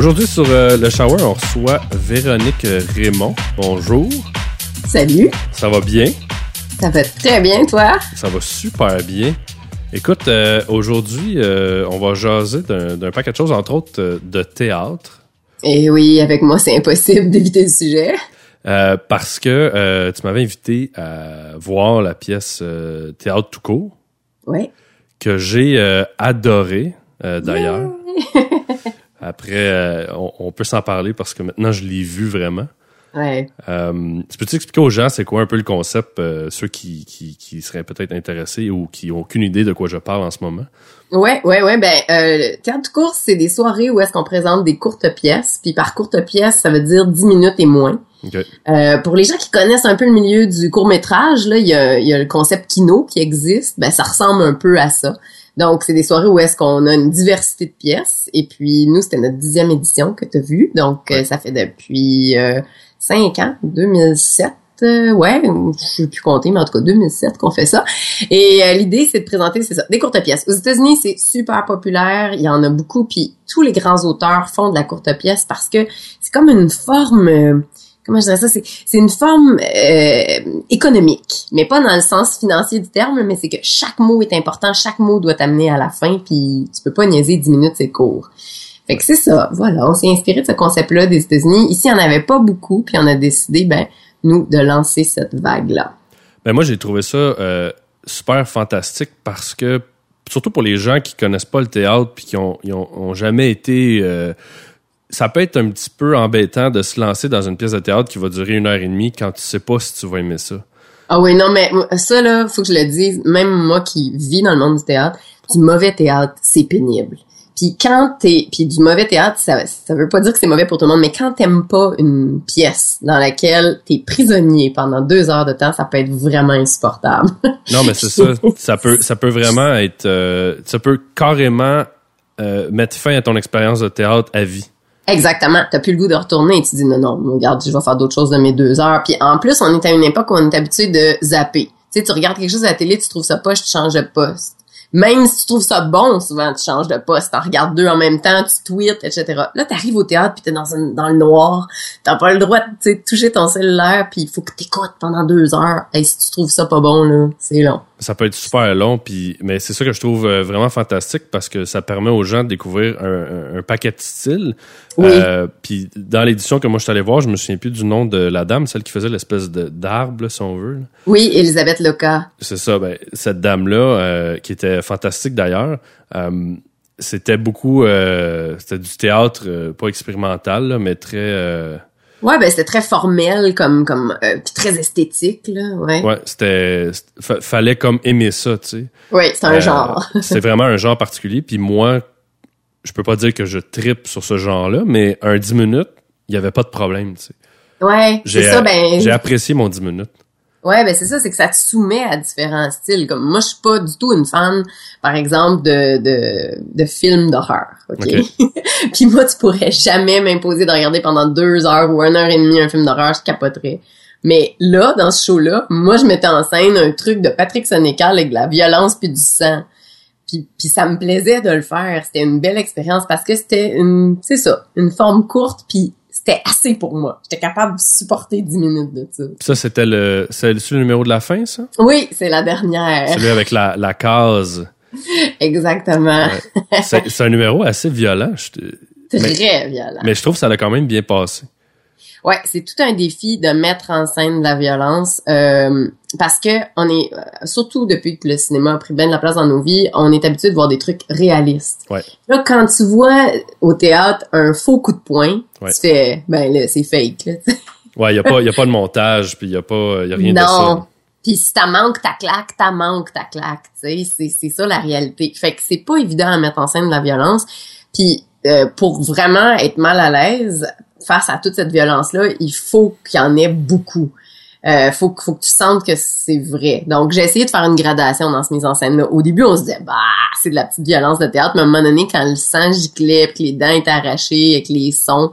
Aujourd'hui, sur euh, le shower, on reçoit Véronique Raymond. Bonjour. Salut. Ça va bien? Ça va très bien, toi? Ça va super bien. Écoute, euh, aujourd'hui, euh, on va jaser d'un paquet de choses, entre autres de théâtre. Et oui, avec moi, c'est impossible d'éviter le sujet. parce que tu m'avais invité à voir la pièce Théâtre tout court. Oui. Que j'ai adoré, d'ailleurs. Après, euh, on, peut s'en parler parce que maintenant, je l'ai vu vraiment. Ouais. Euh, tu peux-tu expliquer aux gens c'est quoi un peu le concept, euh, ceux qui, qui, qui seraient peut-être intéressés ou qui ont aucune idée de quoi je parle en ce moment? Ouais, ouais, ouais. Ben, euh, théâtre course, c'est des soirées où est-ce qu'on présente des courtes pièces. Puis par courte pièce, ça veut dire 10 minutes et moins. Okay. Euh, pour les gens qui connaissent un peu le milieu du court métrage, là, il y a, y a le concept kino qui existe. Ben, ça ressemble un peu à ça. Donc, c'est des soirées où est-ce qu'on a une diversité de pièces. Et puis, nous, c'était notre dixième édition que tu as vue. Donc, euh, ça fait depuis euh, cinq ans, 2007. Euh, ouais, je sais plus compter, mais en tout cas 2007 qu'on fait ça. Et l'idée, c'est de présenter, c'est ça, des courtes pièces. Aux États-Unis, c'est super populaire, il y en a beaucoup, puis tous les grands auteurs font de la courte pièce parce que c'est comme une forme comment je dirais ça, c'est, c'est une forme euh, économique, mais pas dans le sens financier du terme, mais c'est que chaque mot est important, chaque mot doit t'amener à la fin, puis tu peux pas niaiser 10 minutes, c'est court. Fait que c'est ça, voilà, on s'est inspiré de ce concept-là des États-Unis. Ici, en avait pas beaucoup, puis on a décidé, ben, nous, de lancer cette vague-là. Ben moi, j'ai trouvé ça euh, super fantastique parce que, surtout pour les gens qui connaissent pas le théâtre puis qui ont, ont, jamais été... Euh, ça peut être un petit peu embêtant de se lancer dans une pièce de théâtre qui va durer une heure et demie quand tu sais pas si tu vas aimer ça. Ah oui, non, mais ça, là, faut que je le dise, même moi qui vis dans le monde du théâtre, du mauvais théâtre, c'est pénible. Puis quand t'es, puis du mauvais théâtre, ça, ça veut pas dire que c'est mauvais pour tout le monde, mais quand t'aimes pas une pièce dans laquelle t'es prisonnier pendant deux heures de temps, ça peut être vraiment insupportable. non, mais c'est ça, ça peut, ça peut vraiment être, euh, ça peut carrément euh, mettre fin à ton expérience de théâtre à vie. Exactement. T'as plus le goût de retourner et tu dis non, non, regarde, je vais faire d'autres choses de mes deux heures. Puis en plus, on est à une époque où on est habitué de zapper. Tu sais, tu regardes quelque chose à la télé, tu trouves ça pas, je te change de poste. Même si tu trouves ça bon, souvent tu changes de poste, t'en regardes deux en même temps, tu tweets, etc. Là, t'arrives au théâtre puis t'es dans, dans le noir, t'as pas le droit de toucher ton cellulaire puis il faut que t'écoutes pendant deux heures. Et si tu trouves ça pas bon, là, c'est long. Ça peut être super long, puis mais c'est ça que je trouve euh, vraiment fantastique parce que ça permet aux gens de découvrir un, paquet de styles. Oui. Euh, puis dans l'édition que moi je suis allé voir, je me souviens plus du nom de la dame, celle qui faisait l'espèce de d'arbre, si on veut. Oui, Elisabeth Loca. C'est ça, ben, cette dame-là, euh, qui était fantastique d'ailleurs, c'était beaucoup, c'était du théâtre, pas expérimental, mais très Ouais, ben c'était très formel comme comme euh, très esthétique là, ouais. Ouais, c'était fallait comme aimer ça, tu sais. Oui, c'est un euh, genre. c'est vraiment un genre particulier puis moi je peux pas dire que je tripe sur ce genre-là, mais un 10 minutes, il y avait pas de problème, tu sais. Ouais, c'est ça ben j'ai apprécié mon 10 minutes. Ouais, ben c'est ça, c'est que ça te soumet à différents styles. Comme moi, je suis pas du tout une fan, par exemple, de de, de films d'horreur. Ok? Puis moi, tu pourrais jamais m'imposer de regarder pendant deux heures ou une heure et demie un film d'horreur, je capoterais. Mais là, dans ce show-là, moi, je mettais en scène un truc de Patrick Sénécal avec de la violence puis du sang. Puis, puis ça me plaisait de le faire. C'était une belle expérience parce que c'était une, c'est ça, une forme courte puis c'était assez pour moi. J'étais capable de supporter 10 minutes de ça. ça, c'était le, c'est le numéro de la fin, ça? Oui, c'est la dernière. Celui avec la, la case. Exactement. c'est un numéro assez violent. Très violent. Mais je trouve que ça a quand même bien passé. Ouais, c'est tout un défi de mettre en scène de la violence euh, parce que on est euh, surtout depuis que le cinéma a pris bien de la place dans nos vies, on est habitué de voir des trucs réalistes. Ouais. Là, quand tu vois au théâtre un faux coup de poing, tu fais ben là c'est fake. Là, ouais, y a pas y a pas de montage puis y a pas y a rien non. de ça. Puis si t'as manque ta claque, t'as manque ta claque, tu sais, c'est c'est ça la réalité. Fait que c'est pas évident à mettre en scène de la violence. Puis euh, pour vraiment être mal à l'aise, face à toute cette violence-là, il faut qu'il y en ait beaucoup. Euh, faut, faut que tu sentes que c'est vrai. Donc, j'ai essayé de faire une gradation dans ce mise en scène-là. Au début, on se disait, bah, c'est de la petite violence de théâtre, mais à un moment donné, quand le sang giclait, que les dents étaient arrachées, avec les sons,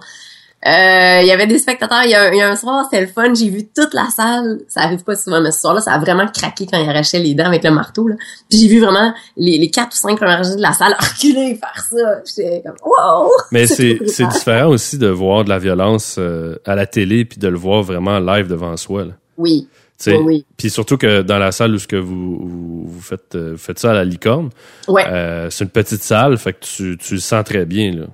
Euh, il y avait des spectateurs. Il y a, il y a un soir, c'était le fun. J'ai vu toute la salle. Ça arrive pas souvent, mais ce soir-là, ça a vraiment craqué quand il arrachait les dents avec le marteau. Là. Puis j'ai vu vraiment les, les quatre ou cinq premières de la salle reculer faire ça. J'étais comme wow. Mais c'est différent aussi de voir de la violence euh, à la télé puis de le voir vraiment live devant soi. Là. Oui. Puis surtout que dans la salle où ce que vous, vous, vous faites, euh, vous faites ça à la licorne, Ouais. euh, c'est une petite salle, fait que tu, tu le sens très bien. Là.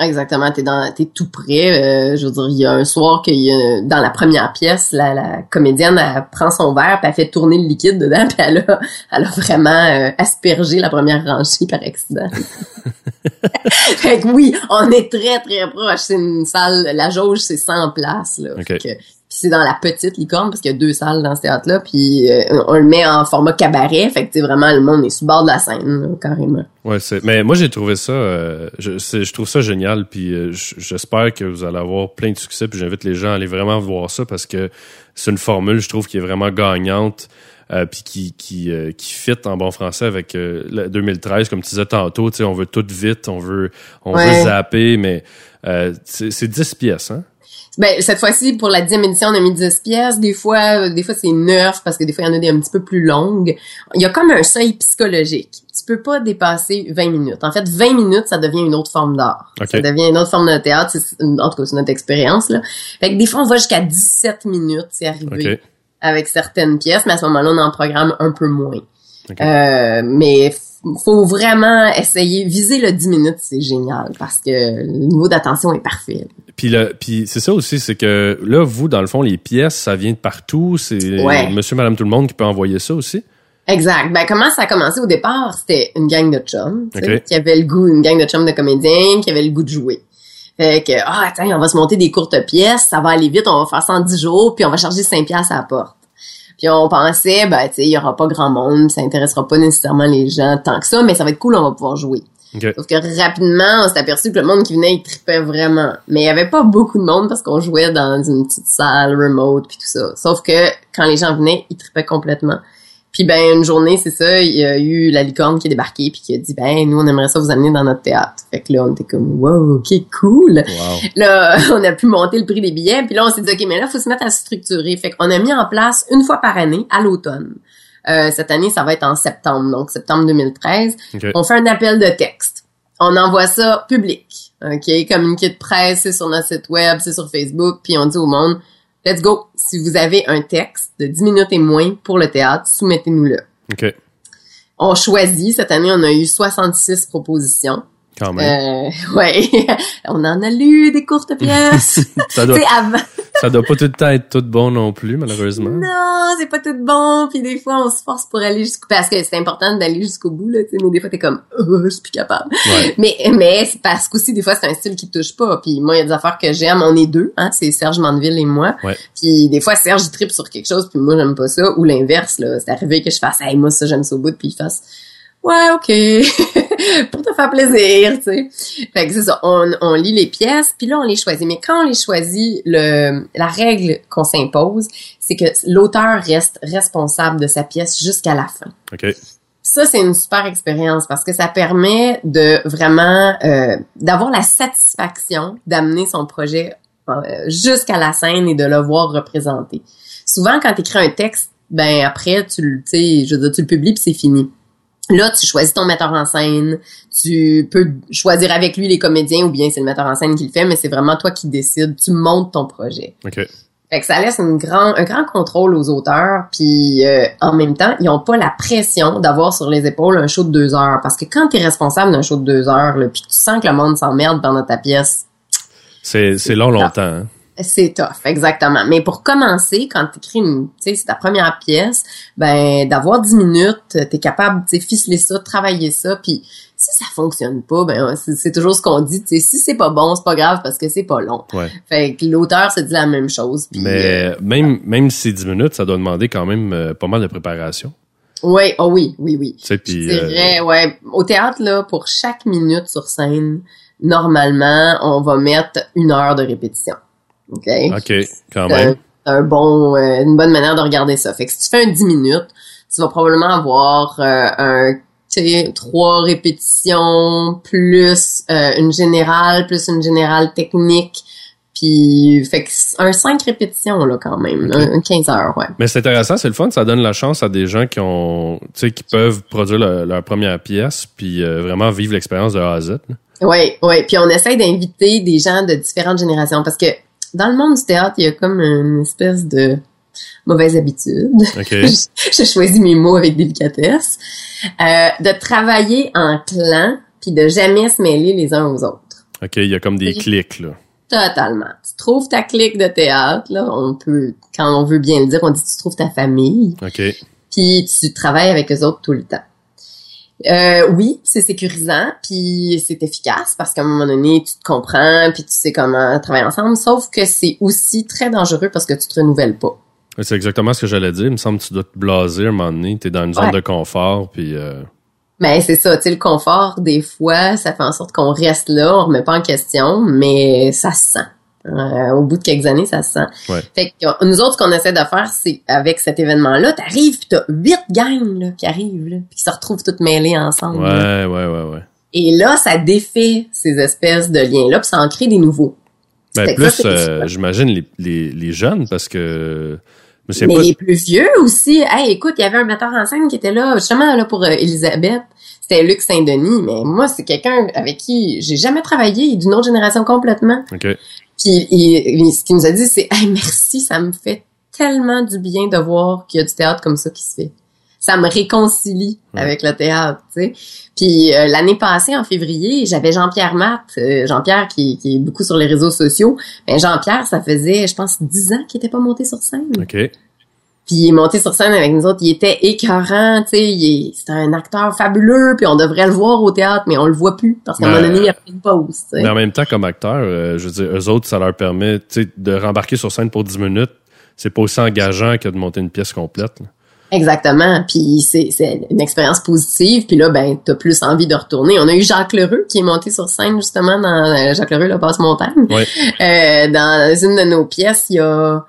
Exactement, t'es dans, t'es tout près. euh, je veux dire, il y a un soir qu'il y a, dans la première pièce, la, la comédienne elle prend son verre, puis elle fait tourner le liquide dedans, puis elle a, elle a vraiment euh, aspergé la première rangée par accident. fait que oui, on est très très proche. C'est une salle, la jauge c'est 100 places là. Ok. Fait que- puis c'est dans la petite licorne parce qu'il y a deux salles dans ce théâtre-là, puis euh, on le met en format cabaret, fait que vraiment le monde est le bord de la scène là, carrément. Ouais, c'est. Mais moi j'ai trouvé ça, euh, je, je trouve ça génial, puis euh, j'espère que vous allez avoir plein de succès, puis j'invite les gens à aller vraiment voir ça parce que c'est une formule, je trouve, qui est vraiment gagnante. Euh, puis qui qui euh, qui fit en bon français avec euh, le 2013 comme tu disais tantôt tu sais on veut tout vite on veut on Ouais. veut zapper mais euh, c'est c'est 10 pièces hein? Ben, cette fois-ci, pour la dixième édition, on a mis 10 pièces. Des fois, euh, des fois, c'est 9 parce que des fois, il y en a des un petit peu plus longues. Il y a comme un seuil psychologique. Tu peux pas dépasser 20 minutes. En fait, 20 minutes, ça devient une autre forme d'art. Ok. Ça devient une autre forme de théâtre. En tout cas, c'est notre expérience, là. Fait que des fois, on va jusqu'à 17 minutes, c'est arrivé. ok Avec certaines pièces, mais à ce moment-là, on en programme un peu moins. Ok. Euh, mais faut vraiment essayer. Viser le 10 minutes, c'est génial parce que le niveau d'attention est parfait. Puis le, puis c'est ça aussi, c'est que là, vous, dans le fond, les pièces, ça vient de partout. C'est Ouais. Monsieur, Madame, tout le monde qui peut envoyer ça aussi. Exact. Ben comment ça a commencé? Au départ, c'était une gang de chums, qui avait le goût, une gang de chums de comédiens qui avait le goût de jouer. Fait que ah attends, on va se monter des courtes pièces, ça va aller vite, on va faire ça en 10 jours, puis on va charger 5 pièces à la porte. Puis on pensait ben tu sais, il y aura pas grand monde, ça intéressera pas nécessairement les gens tant que ça, mais ça va être cool, on va pouvoir jouer. OK. Sauf que rapidement, on s'est aperçu que le monde qui venait, il tripait vraiment. Mais il y avait pas beaucoup de monde parce qu'on jouait dans une petite salle remote puis tout ça. Sauf que quand les gens venaient, ils tripaient complètement. Puis ben une journée, c'est ça, il y a eu la licorne qui est débarquée puis qui a dit ben nous on aimerait ça vous amener dans notre théâtre. Fait que là on était comme wow, ok cool. Wow. Là, on a pu monter le prix des billets, puis là, on s'est dit, OK, mais là, faut se mettre à se structurer. Fait qu'on a mis en place une fois par année, à l'automne. Euh, cette année, ça va être en septembre, donc septembre 2013. OK. On fait un appel de texte. On envoie ça public, OK? Communiqué de presse, c'est sur notre site web, c'est sur Facebook, puis on dit au monde, let's go. Si vous avez un texte de 10 minutes et moins pour le théâtre, soumettez-nous-le. OK. On choisit, cette année, on a eu 66 propositions. Quand même. Euh, ouais, on en a lu des courtes pièces. ça, doit, avant, ça doit pas tout le temps être tout bon non plus, malheureusement. non, c'est pas tout bon, puis des fois on se force pour aller jusqu'au parce que c'est important d'aller jusqu'au bout là, tu sais, mais des fois t'es comme oh, je suis plus capable. Ouais. Mais mais c'est parce qu'aussi des fois c'est un style qui te touche pas, puis moi il y a des affaires que j'aime, on est deux, hein, c'est Serge Mandeville et moi. Ouais. Puis des fois Serge il tripe sur quelque chose, puis moi j'aime pas ça ou l'inverse là, c'est arrivé que je fasse hey moi ça j'aime ça au bout, puis il fasse ouais ok pour te faire plaisir, tu sais. Fait que c'est ça, on, on lit les pièces, puis là on les choisit. Mais quand on les choisit, le la règle qu'on s'impose, c'est que l'auteur reste responsable de sa pièce jusqu'à la fin. OK. Ça, c'est une super expérience parce que ça permet de vraiment euh, d'avoir la satisfaction d'amener son projet euh, jusqu'à la scène et de le voir représenté. Souvent, quand tu écris un texte, ben après, tu le, je veux dire, tu le publies puis c'est fini. Là, tu choisis ton metteur en scène, tu peux choisir avec lui les comédiens ou bien c'est le metteur en scène qui le fait, mais c'est vraiment toi qui décides, tu montes ton projet. OK. Fait que ça laisse une grand, un grand contrôle aux auteurs, puis euh, en même temps, ils ont pas la pression d'avoir sur les épaules un show de deux heures. Parce que quand tu es responsable d'un show de deux heures, là, puis tu sens que le monde s'emmerde pendant ta pièce, C'est, c'est long longtemps. Hein? C'est tough, exactement. Mais pour commencer, quand tu écris une, tu sais, c'est ta première pièce, ben d'avoir 10 minutes, t'es capable, tu sais, ficeler ça, travailler ça, puis si ça fonctionne pas, ben c'est c'est toujours ce qu'on dit, tu sais, si c'est pas bon, c'est pas grave parce que c'est pas long. Ouais. Fait que l'auteur se dit la même chose. puis, euh, Mais même, même si c'est 10 minutes, ça doit demander quand même euh, pas mal de préparation. Ouais, oh oui, oui, oui. Tu sais, Je puis, euh, ouais. Au théâtre, là, pour chaque minute sur scène, normalement, on va mettre une heure de répétition. OK? OK, quand C'est un, même. c'est un bon, euh, une bonne manière de regarder ça. Fait que si tu fais un 10 minutes, tu vas probablement avoir euh, un, tu sais, trois répétitions plus euh, une générale, plus une générale technique, Puis, fait que un 5 répétitions, là, quand même. Un, un 15 heures, ouais. Mais c'est intéressant, c'est le fun, ça donne la chance à des gens qui ont, tu sais, qui peuvent produire leur, leur première pièce, puis euh, vraiment vivre l'expérience de A à Z. Oui, oui. Puis on essaye d'inviter des gens de différentes générations parce que dans le monde du théâtre, il y a comme une espèce de mauvaise habitude. OK. J'ai choisi mes mots avec délicatesse. Euh, de travailler en clan puis de jamais se mêler les uns aux autres. OK, il y a comme des clics, là. Totalement. Tu trouves ta clique de théâtre, là, on peut, quand on veut bien le dire, on dit tu trouves ta famille, OK. puis tu travailles avec eux autres tout le temps. Euh, oui, c'est sécurisant, puis c'est efficace parce qu'à un moment donné, tu te comprends, puis tu sais comment travailler ensemble. Sauf que c'est aussi très dangereux parce que tu te renouvelles pas. C'est exactement ce que j'allais dire. Il me semble que tu dois te blaser à un moment donné. T'es dans une zone Ouais. de confort, puis... euh, Mais c'est ça, tu sais, le confort, des fois, ça fait en sorte qu'on reste là, on remet pas en question, mais ça se sent. Euh, au bout de quelques années, ça se sent. Ouais. Fait que euh, nous autres, ce qu'on essaie de faire, c'est avec cet événement-là, t'arrives pis t'as huit gangs là, qui arrivent, là, pis qui se retrouvent toutes mêlées ensemble. là. Ouais, ouais, ouais, ouais. Et là, ça défait ces espèces de liens-là, puis ça en crée des nouveaux. Ben, plus, euh, j'imagine, les, les, les jeunes, parce que... Mais c'est Mais pas... les plus vieux aussi. Hey, écoute, il y avait un metteur en scène qui était là, justement là pour euh, Elisabeth. C'était Luc Saint-Denis, mais moi, c'est quelqu'un avec qui j'ai jamais travaillé, d'une autre génération complètement. OK. Puis il- il- ce qu'il nous a dit, c'est hey, merci, ça me fait tellement du bien de voir qu'il y a du théâtre comme ça qui se fait. Ça me réconcilie avec le théâtre, tu sais. Puis euh, l'année passée, en février, j'avais Jean-Pierre Matt, euh, Jean-Pierre qui, qui est beaucoup sur les réseaux sociaux. Ben Jean-Pierre, ça faisait, je pense, dix ans qu'il était pas monté sur scène. OK. Puis il est monté sur scène avec nous autres, il était écœurant, tu sais, c'était un acteur fabuleux, puis on devrait le voir au théâtre, mais on le voit plus parce qu'à un Ben, moment donné, il a pris une pause. Mais en même temps, comme acteur, euh, je veux dire, eux autres, ça leur permet tu sais, de rembarquer sur scène pour 10 minutes. C'est pas aussi engageant que de monter une pièce complète. là. Exactement. Puis c'est une expérience positive. Puis là, ben, t'as plus envie de retourner. On a eu Jacques Lheureux qui est monté sur scène justement dans euh, Jacques Lheureux, la basse montagne. Ouais. Euh, dans une de nos pièces, il y a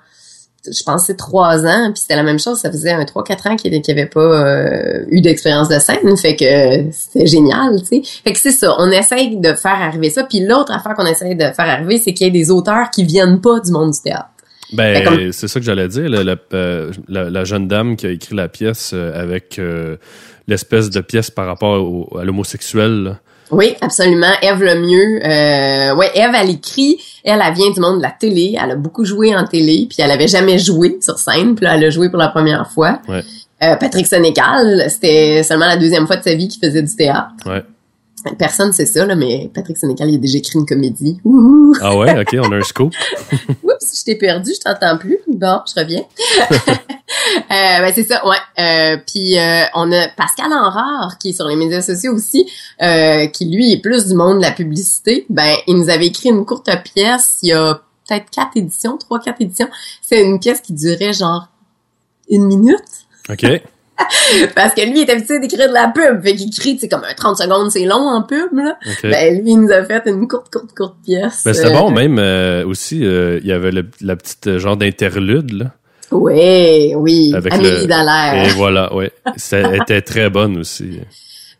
je c'est trois ans, puis c'était la même chose, ça faisait un 3-4 ans qu'il n'y avait pas euh, eu d'expérience de scène, fait que c'était génial, tu sais. Fait que c'est ça, on essaye de faire arriver ça, puis l'autre affaire qu'on essaye de faire arriver, c'est qu'il y ait des auteurs qui viennent pas du monde du théâtre. Ben, Ben, comme- c'est ça que j'allais dire. euh, la, la jeune dame qui a écrit la pièce euh, avec euh, l'espèce de pièce par rapport au- à l'homosexuel. Oui, absolument. Eve le mieux. Euh, ouais, Eve, elle écrit. Elle, elle vient du monde de la télé. Elle a beaucoup joué en télé, puis elle avait jamais joué sur scène. Puis là, elle a joué pour la première fois. Ouais. Euh, Patrick Sénécal, c'était seulement la deuxième fois de sa vie qu'il faisait du théâtre. Ouais. Personne sait ça, là, mais Patrick Sénécal, il a déjà écrit une comédie. Ah ouais, ok, on a un scoop. Oups, je t'ai perdu, je t'entends plus. Bon, je reviens. euh, ben c'est ça, ouais. Euh, puis euh, on a Pascal Enrard qui est sur les médias sociaux aussi, euh, qui lui est plus du monde de la publicité. Ben il nous avait écrit une courte pièce il y a peut-être quatre éditions, trois quatre éditions. C'est une pièce qui durait genre une minute. Ok. Parce que lui, il est habitué d'écrire de la pub. Fait qu'il crie, c'est comme un 30 secondes, c'est long en pub, là. Ben, lui, il nous a fait une courte, courte, courte pièce. Ben, c'était Euh, bon, même euh, aussi, euh, il y avait le- la petite euh, genre d'interlude, là. Oui, oui. Avec Amélie le- Dallaire. Et voilà, ouais. Ça était très bonne aussi.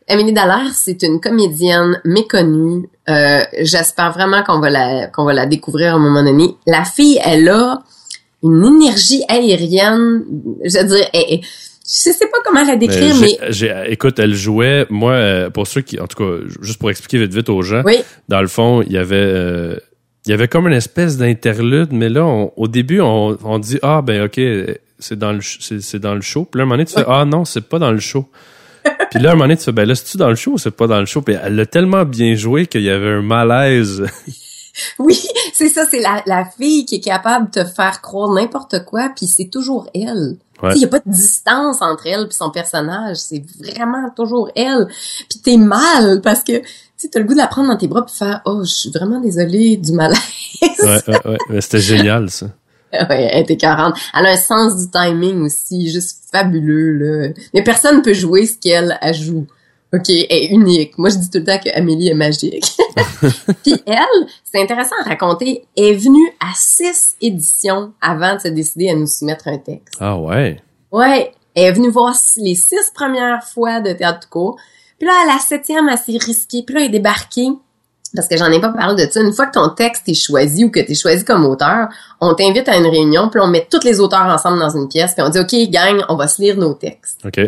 Amélie Dallaire, c'est une comédienne méconnue. Euh, J'espère vraiment qu'on va la qu'on va la découvrir à un moment donné. La fille, elle a une énergie aérienne. Je veux dire, elle- elle- je sais pas comment la décrire, mais, écoute, elle jouait, moi, euh, pour ceux qui, en tout cas, juste pour expliquer vite vite aux gens, oui, dans le fond, il y avait, euh, il y avait comme une espèce d'interlude, mais là, on- au début, on, on dit ah ben ok, c'est dans le, c'est dans le show. Puis là, un moment donné, tu fais ah non, c'est pas dans le show. Puis là, un moment donné, tu fais ben là, c'est tu dans le show ou c'est pas dans le show? Puis elle l'a tellement bien joué qu'il y avait un malaise. oui, c'est ça, c'est la, la fille qui est capable de te faire croire n'importe quoi, puis c'est toujours elle. Ouais. Il y a pas de distance entre elle puis son personnage, c'est vraiment toujours elle. Puis t'es mal parce que tu as le goût de la prendre dans tes bras puis faire oh, je suis vraiment désolée du malaise. Ouais, ouais, ouais. Mais C'était génial ça. Ouais, elle est écœurante. Elle a un sens du timing aussi, juste fabuleux, là. Mais personne peut jouer ce qu'elle elle joue. OK, elle est unique. Moi, je dis tout le temps que Amélie est magique. Puis elle, c'est intéressant à raconter, est venue à six éditions avant de se décider à nous soumettre un texte. Ah ouais? Ouais, elle est venue voir les six premières fois de théâtre de cours. Puis là, à la septième, elle s'est risquée. Puis là, elle est débarquée. parce que j'en ai pas parlé de ça. Une fois que ton texte est choisi ou que tu es choisi comme auteur, on t'invite à une réunion, puis on met tous les auteurs ensemble dans une pièce, puis on dit OK, gang, on va se lire nos textes. OK.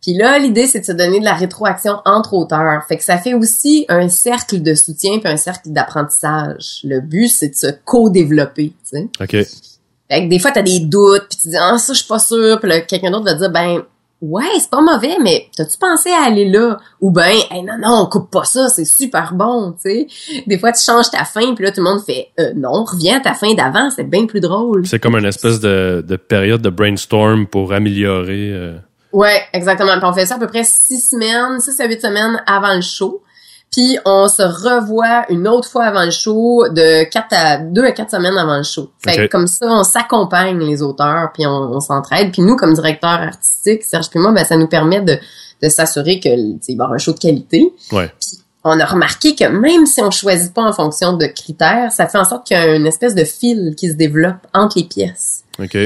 Puis là, l'idée, c'est de se donner de la rétroaction entre auteurs. Fait que ça fait aussi un cercle de soutien puis un cercle d'apprentissage. Le but, c'est de se co-développer, tu sais. OK. Fait que des fois, t'as des doutes, puis tu dis « Ah, ça, je suis pas sûr. » Puis là, quelqu'un d'autre va dire « Ben, ouais, c'est pas mauvais, mais t'as-tu pensé à aller là? » Ou ben « Hey, non, non, on coupe pas ça, c'est super bon, tu sais. » Des fois, tu changes ta fin, puis là, tout le monde fait euh, Non, reviens à ta fin d'avant, c'est bien plus drôle. » C'est comme une espèce de, de période de brainstorm pour améliorer... euh, Ouais, exactement. Puis on fait ça à peu près six semaines, six à huit semaines avant le show. Puis on se revoit une autre fois avant le show, de quatre à deux à quatre semaines avant le show. Fait que comme ça, on s'accompagne les auteurs, puis on, on s'entraide. Puis nous, comme directeur artistique, Serge puis moi, ben, ça nous permet de, de s'assurer que il va y avoir un show de qualité. Ouais. On a remarqué que même si on choisit pas en fonction de critères, ça fait en sorte qu'il y a une espèce de fil qui se développe entre les pièces. OK.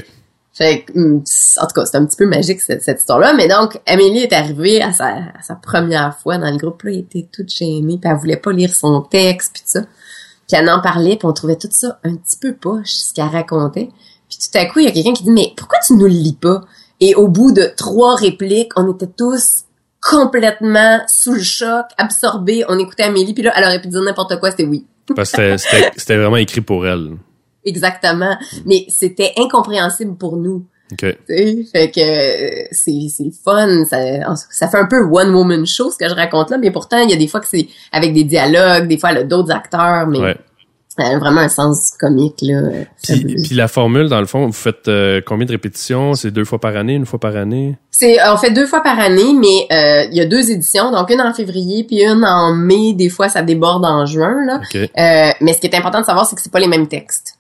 Fait que, hum, en tout cas, c'est un petit peu magique cette, histoire-là. Mais donc, Amélie est arrivée à sa, première fois dans le groupe. Là, elle était toute gênée, puis elle voulait pas lire son texte, puis tout ça. Puis elle en parlait, puis on trouvait tout ça un petit peu poche, ce qu'elle racontait. Puis tout à coup, il y a quelqu'un qui dit, mais pourquoi tu nous le lis pas? Et au bout de trois répliques, on était tous complètement sous le choc, absorbés. On écoutait Amélie, puis là, elle aurait pu dire n'importe quoi, c'était oui. Parce que c'était vraiment écrit pour elle. Exactement. Mais c'était incompréhensible pour nous. OK. Tu sais, fait que euh, c'est c'est le fun, ça, ça fait un peu one woman show ce que je raconte là, mais pourtant il y a des fois que c'est avec des dialogues, des fois elle a d'autres acteurs, mais Ouais. elle a vraiment un sens comique là. euh, Puis, puis la formule, dans le fond, vous faites euh, combien de répétitions? C'est deux fois par année, une fois par année? C'est on fait deux fois par année, mais euh, il y a deux éditions, donc une en février puis une en mai. Des fois ça déborde en juin là. OK. Euh, mais ce qui est important de savoir, c'est que c'est pas les mêmes textes.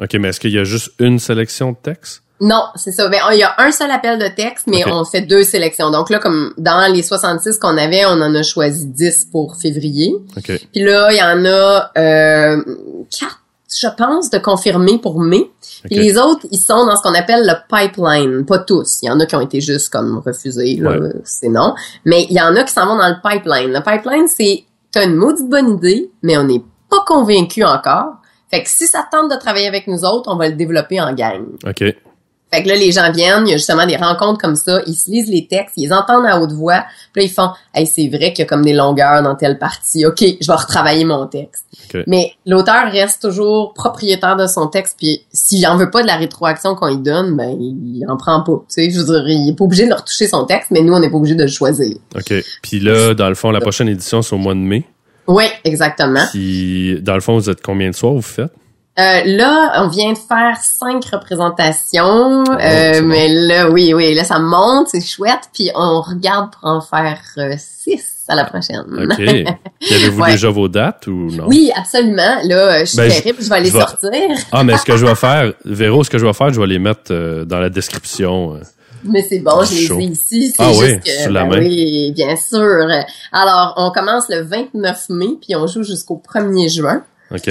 OK, mais est-ce qu'il y a juste une sélection de textes? Non, c'est ça. Ben, il y a un seul appel de texte, mais on fait deux sélections. Donc là, comme dans les 66 qu'on avait, on en a choisi 10 pour février. OK. Puis là, il y en a euh, quatre, je pense, de confirmés pour mai. Puis les autres, ils sont dans ce qu'on appelle le pipeline. Pas tous. Il y en a qui ont été juste comme refusés, là, Ouais. c'est non. Mais il y en a qui s'en vont dans le pipeline. Le pipeline, c'est t'as une maudite bonne idée, mais on n'est pas convaincu encore. Fait que si ça tente de travailler avec nous autres, on va le développer en gang. OK. Fait que là, les gens viennent, il y a justement des rencontres comme ça, ils se lisent les textes, ils les entendent à haute voix, puis là, ils font « Hey, c'est vrai qu'il y a comme des longueurs dans telle partie, OK, je vais retravailler mon texte. OK. Mais l'auteur reste toujours propriétaire de son texte, puis s'il en veut pas de la rétroaction qu'on lui donne, ben, il en prend pas, tu sais, je veux dire, il est pas obligé de leur toucher son texte, mais nous, on n'est pas obligé de le choisir. OK. Puis là, dans le fond, la prochaine édition, c'est au mois de mai. Oui, exactement. Puis, dans le fond, vous êtes combien de soirs vous faites? Euh, là, on vient de faire cinq représentations, Oh, euh, bon. mais là, oui, oui, là, ça monte, c'est chouette, puis on regarde pour en faire euh, six à la prochaine. OK. Avez-vous Ouais. déjà vos dates ou non? Oui, absolument. Là, je suis Ben, terrible, je vais les je sortir. Ah, mais ce que je vais faire, Véro, ce que je vais faire, je vais les mettre dans la description. Mais c'est bon, je les ai ici. C'est Ah oui, juste que, sous la ben main. oui, bien sûr. Alors, on commence le 29 mai, puis on joue jusqu'au 1er juin. OK.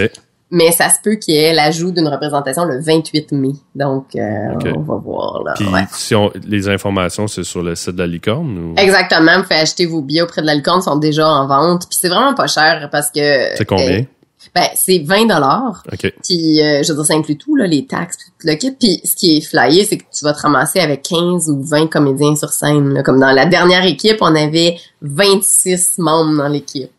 Mais ça se peut qu'il y ait l'ajout d'une représentation le 28 mai. Donc, euh, on va voir. Là. Puis, Ouais. si on, les informations, c'est sur le site de la licorne ou? Exactement, vous pouvez acheter vos billets auprès de la licorne, ils sont déjà en vente. Puis c'est vraiment pas cher parce que... c'est combien? euh, ben, c'est 20 dollars. OK. Puis, euh, je veux dire, ça inclut tout, là, les taxes, puis tout le kit. Puis, ce qui est flyé, c'est que tu vas te ramasser avec 15 ou 20 comédiens sur scène. là. Comme dans la dernière équipe, on avait 26 membres dans l'équipe.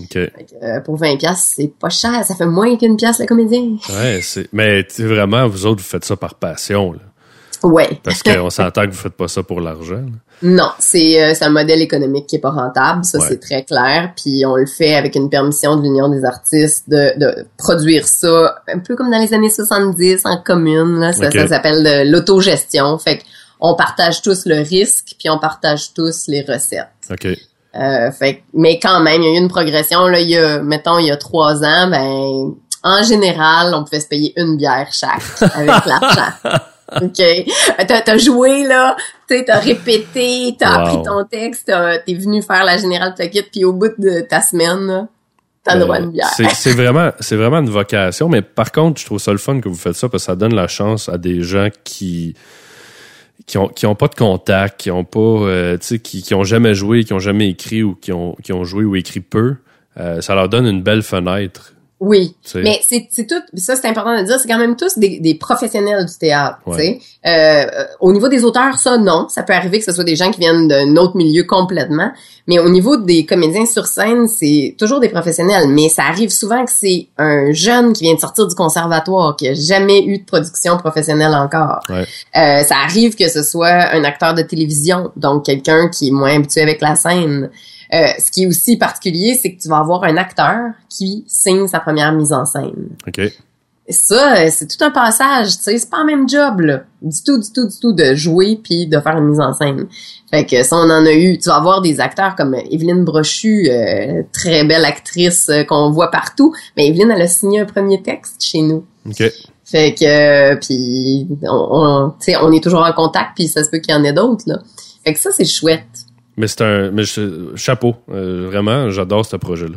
OK. Fait que, euh, pour 20 pièces, c'est pas cher. Ça fait moins qu'une pièce le comédien. Ouais, c'est. Mais tu sais, vraiment, vous autres, vous faites ça par passion, là. Ouais. Parce qu'on s'entend que vous faites pas ça pour l'argent. Non, c'est euh, c'est un modèle économique qui est pas rentable, ça Ouais. c'est très clair. Puis on le fait avec une permission de l'Union des artistes de, de produire ça un peu comme dans les années 70 en commune. Là. Ça, s'appelle l'autogestion. Fait on partage tous le risque, puis on partage tous les recettes. OK. Euh, fait que- mais quand même, il y a eu une progression. Là, il y a, mettons, il y a trois ans, ben en général, on pouvait se payer une bière chaque avec l'argent. OK. T'as, t'as joué, là, tu sais, t'as répété, t'as Wow. appris ton texte, t'es venu faire la générale Tuckit, puis au bout de ta semaine, t'as droit à une bière. Euh, C'est c'est vraiment, c'est vraiment une vocation, mais par contre, je trouve ça le fun que vous faites ça parce que ça donne la chance à des gens qui qui ont qui ont pas de contact, qui ont pas, euh, qui qui ont jamais joué, qui ont jamais écrit ou qui ont qui ont joué ou écrit peu, euh, ça leur donne une belle fenêtre. Oui, mais c'est tout. Ça c'est important de dire. C'est quand même tous des, des professionnels du théâtre. tu Ouais. sais. Euh, au niveau des auteurs, ça non, ça peut arriver que ce soit des gens qui viennent d'un autre milieu complètement. Mais au niveau des comédiens sur scène, c'est toujours des professionnels. Mais ça arrive souvent que c'est un jeune qui vient de sortir du conservatoire, qui a jamais eu de production professionnelle encore. Ouais. Euh, ça arrive que ce soit un acteur de télévision, donc quelqu'un qui est moins habitué avec la scène. Euh, ce qui est aussi particulier, c'est que tu vas avoir un acteur qui signe sa première mise en scène. OK. Ça, euh, c'est tout un passage, tu sais, c'est pas le même job, là. Du tout, du tout, du tout, de jouer puis de faire une mise en scène. Fait que ça, on en a eu. Tu vas avoir des acteurs comme Evelyne Brochu, euh, très belle actrice euh, qu'on voit partout. Mais Evelyne, elle a signé un premier texte chez nous. OK. Fait que, euh, puis, on, on, tu sais, on est toujours en contact, puis ça se peut qu'il y en ait d'autres, là. Fait que ça, c'est chouette. Mais c'est un mais je- chapeau. Euh, vraiment, j'adore ce projet-là.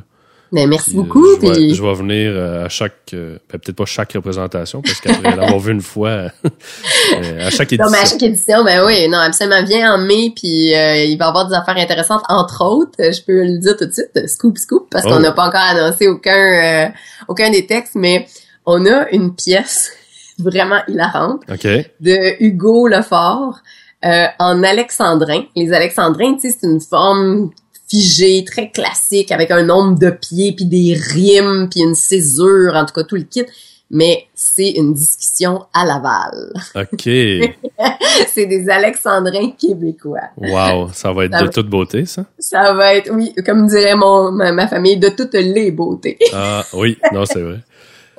Mais merci Puis, euh, beaucoup, je, vais, puis... je vais venir euh, à chaque euh, ben, peut-être pas chaque représentation parce qu'après l'avoir vu une fois à chaque édition. Non, mais à chaque édition, ben oui, non, absolument. Viens en mai, puis euh, il va y avoir des affaires intéressantes, entre autres, je peux le dire tout de suite, scoop, scoop, parce Oh. qu'on n'a pas encore annoncé aucun, euh, aucun des textes, mais on a une pièce vraiment hilarante de Hugo Lefort euh, en alexandrin. Les alexandrins, tu sais, c'est une forme figée, très classique, avec un nombre de pieds, puis des rimes, puis une césure, en tout cas tout le kit. Mais c'est une discussion à Laval. OK. c'est des alexandrins québécois. Wow, ça va être Ça de va- toute beauté ça? Ça va être, oui, comme dirait mon ma, ma famille, de toutes les beautés. Ah oui, non, c'est vrai.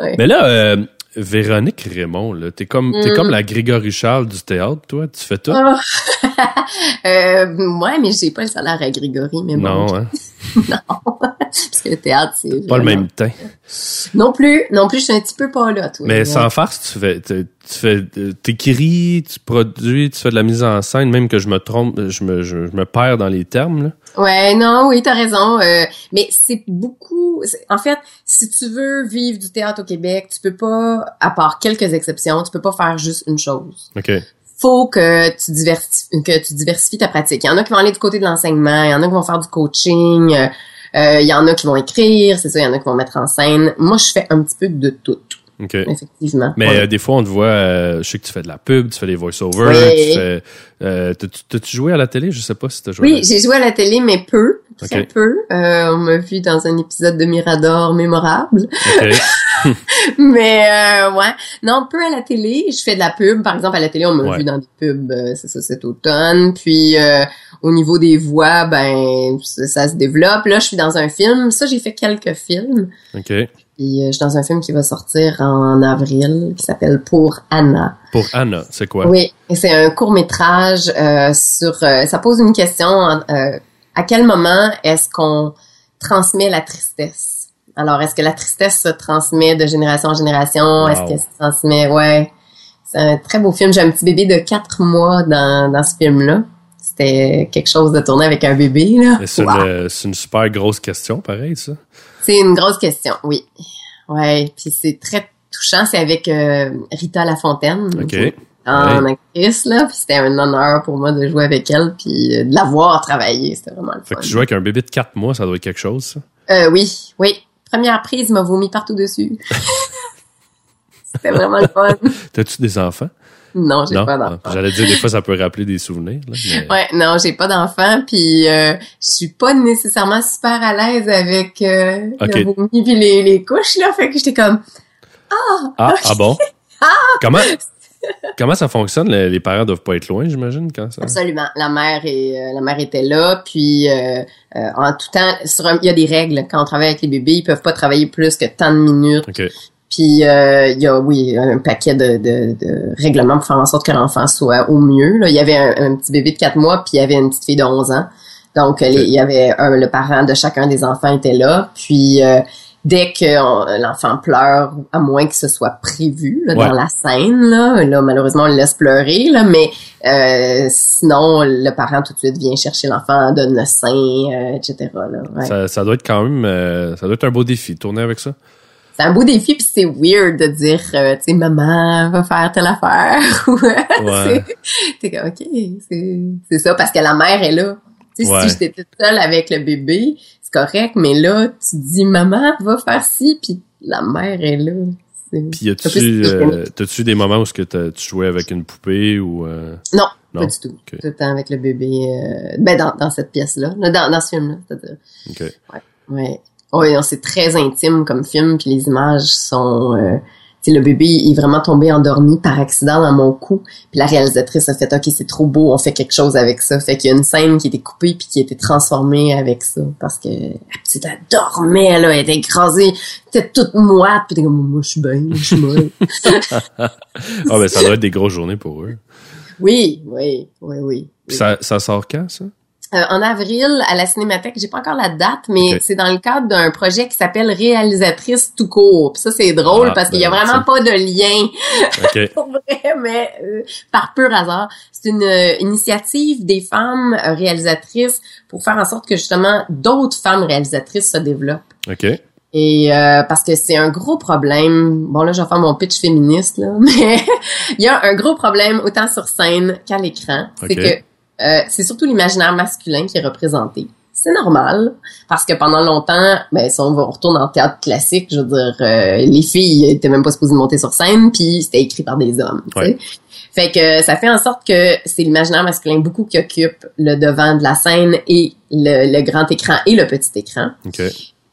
Ouais. Mais là euh, Véronique Raymond, là, t'es comme t'es Mm. comme la Grégory Charles du théâtre, toi, tu fais tout? Oh. euh, ouais, mais j'ai pas le salaire à Grégory, mais bon. non, hein, Parce que le théâtre, c'est pas le même temps. Non plus, non plus, je suis un petit peu pas là, toi. Mais sans farce, tu fais, tu fais, t'écris, tu produis, tu fais de la mise en scène, même que je me trompe, je me, je, je me perds dans les termes, là. Ouais, non, oui, t'as raison. euh, mais c'est beaucoup. En fait, si tu veux vivre du théâtre au Québec, tu peux pas, à part quelques exceptions, tu peux pas faire juste une chose. OK. Faut que tu diversifies, que tu diversifies ta pratique. Il y en a qui vont aller du côté de l'enseignement, il y en a qui vont faire du coaching, euh, euh, il y en a qui vont écrire, c'est ça, il y en a qui vont mettre en scène. Moi, je fais un petit peu de tout, OK. effectivement. Mais Ouais. euh, des fois, on te voit, euh, je sais que tu fais de la pub, tu fais des voice-overs, Oui. tu fais... Euh, t'as-tu joué à la télé? Je sais pas si t'as joué. à Oui, j'ai joué à la télé, mais peu, très peu. Euh, on m'a vu dans un épisode de Mirador mémorable. OK. Mais euh, ouais, non, peu à la télé. Je fais de la pub, par exemple à la télé, on m'a Ouais. vu dans des pubs, euh, c'est ça cet automne. Puis euh, au niveau des voix, ben ça, ça se développe. Là, je suis dans un film. Ça, j'ai fait quelques films. OK. Puis euh, je suis dans un film qui va sortir en avril, qui s'appelle Pour Anna. Pour Anna, c'est quoi? Oui, c'est un court métrage euh, sur. euh, ça pose une question. à quel moment est-ce qu'on transmet la tristesse? Alors, est-ce que la tristesse se transmet de génération en génération? Est-ce qu'elle se transmet? Ouais, c'est un très beau film. J'ai un petit bébé de quatre mois dans dans ce film-là. C'était quelque chose de tourner avec un bébé là. Mais C'est Wow. une, c'est une super grosse question, pareil, ça. C'est une grosse question, oui. Ouais, puis c'est très touchant. C'est avec euh, Rita Lafontaine. OK. en actrice là puis c'était un honneur pour moi de jouer avec elle puis euh, de la voir travailler c'était vraiment le Fait fun que tu joues avec un bébé de 4 mois, ça doit être quelque chose, ça? euh, oui oui première prise il m'a vomi partout dessus c'était vraiment le fun T'as-tu des enfants? non j'ai pas Ah, d'enfant J'allais dire, des fois, ça peut rappeler des souvenirs. Là, mais- ouais non j'ai pas d'enfant puis euh, je suis pas nécessairement super à l'aise avec euh, le vomi puis les, les couches là fait que j'étais comme Ah, ah bon? Comment, comment ça fonctionne? Les, parents doivent pas être loin, j'imagine, quand ça... Absolument. La mère est, euh, la mère était là, puis euh, euh, en tout temps, sur un- il y a des règles quand on travaille avec les bébés, ils peuvent pas travailler plus que tant de minutes. OK. Puis euh, il y a oui un paquet de, de, de règlements pour faire en sorte que l'enfant soit au mieux. Là. Il y avait un, un petit bébé de 4 mois, puis il y avait une petite fille de 11 ans. Donc les- il y avait un, le parent de chacun des enfants était là. Puis euh, dès que l'enfant pleure, à moins que ce soit prévu là, Ouais. dans la scène, là, là malheureusement on le laisse pleurer, là, mais euh, sinon le parent tout de suite vient chercher l'enfant, donne le sein, euh, etc. Là, ouais. Ça, ça doit être quand même... euh, ça doit être un beau défi, tourner avec ça. C'est un beau défi puis c'est weird de dire euh, tu sais maman va faire telle affaire ou Ouais. t'es comme ok c'est ça parce que la mère est là tu sais Ouais. si j'étais toute seule avec le bébé c'est correct, mais là, tu dis, maman, va faire ci, puis la mère est là. Puis euh, t'as-tu des moments où ce que tu jouais avec une poupée ou euh? non, non, pas du tout. Tout le temps avec le bébé. Euh... Ben dans, dans cette pièce-là, dans, dans ce film-là, c'est-à-dire. Ok. Ouais, ouais. Oui, c'est très intime comme film, puis les images sont. Euh, le bébé est vraiment tombé endormi par accident dans mon cou. Puis la réalisatrice a fait, OK, c'est trop beau, on fait quelque chose avec ça. Fait qu'il y a une scène qui a été coupée puis qui a été transformée avec ça. Parce que la petite, elle dormait, là, elle était écrasée, elle était toute moite. Puis t'es comme, moi, je suis bien, je suis molle. ah, ben, ça doit être des grosses journées pour eux. Oui, oui, oui, oui. Ça, ça sort quand, ça? Euh, en avril à la Cinémathèque. J'ai pas encore la date, mais c'est dans le cadre d'un projet qui s'appelle Réalisatrice tout court. Puis ça c'est drôle ah, parce qu'il y a ben, vraiment pas de lien pour vrai, mais euh, par pur hasard, c'est une euh, initiative des femmes réalisatrices pour faire en sorte que justement d'autres femmes réalisatrices se développent. OK. Et parce que c'est un gros problème. Bon là, je vais faire mon pitch féministe là, mais il y a un gros problème autant sur scène qu'à l'écran. C'est que euh, c'est surtout l'imaginaire masculin qui est représenté. C'est normal, parce que pendant longtemps, ben, si on, retourne en théâtre classique, je veux dire, euh, les filles étaient même pas supposées monter sur scène, puis c'était écrit par des hommes. Fait que ça fait en sorte que c'est l'imaginaire masculin beaucoup qui occupe le devant de la scène et le, grand écran et le petit écran.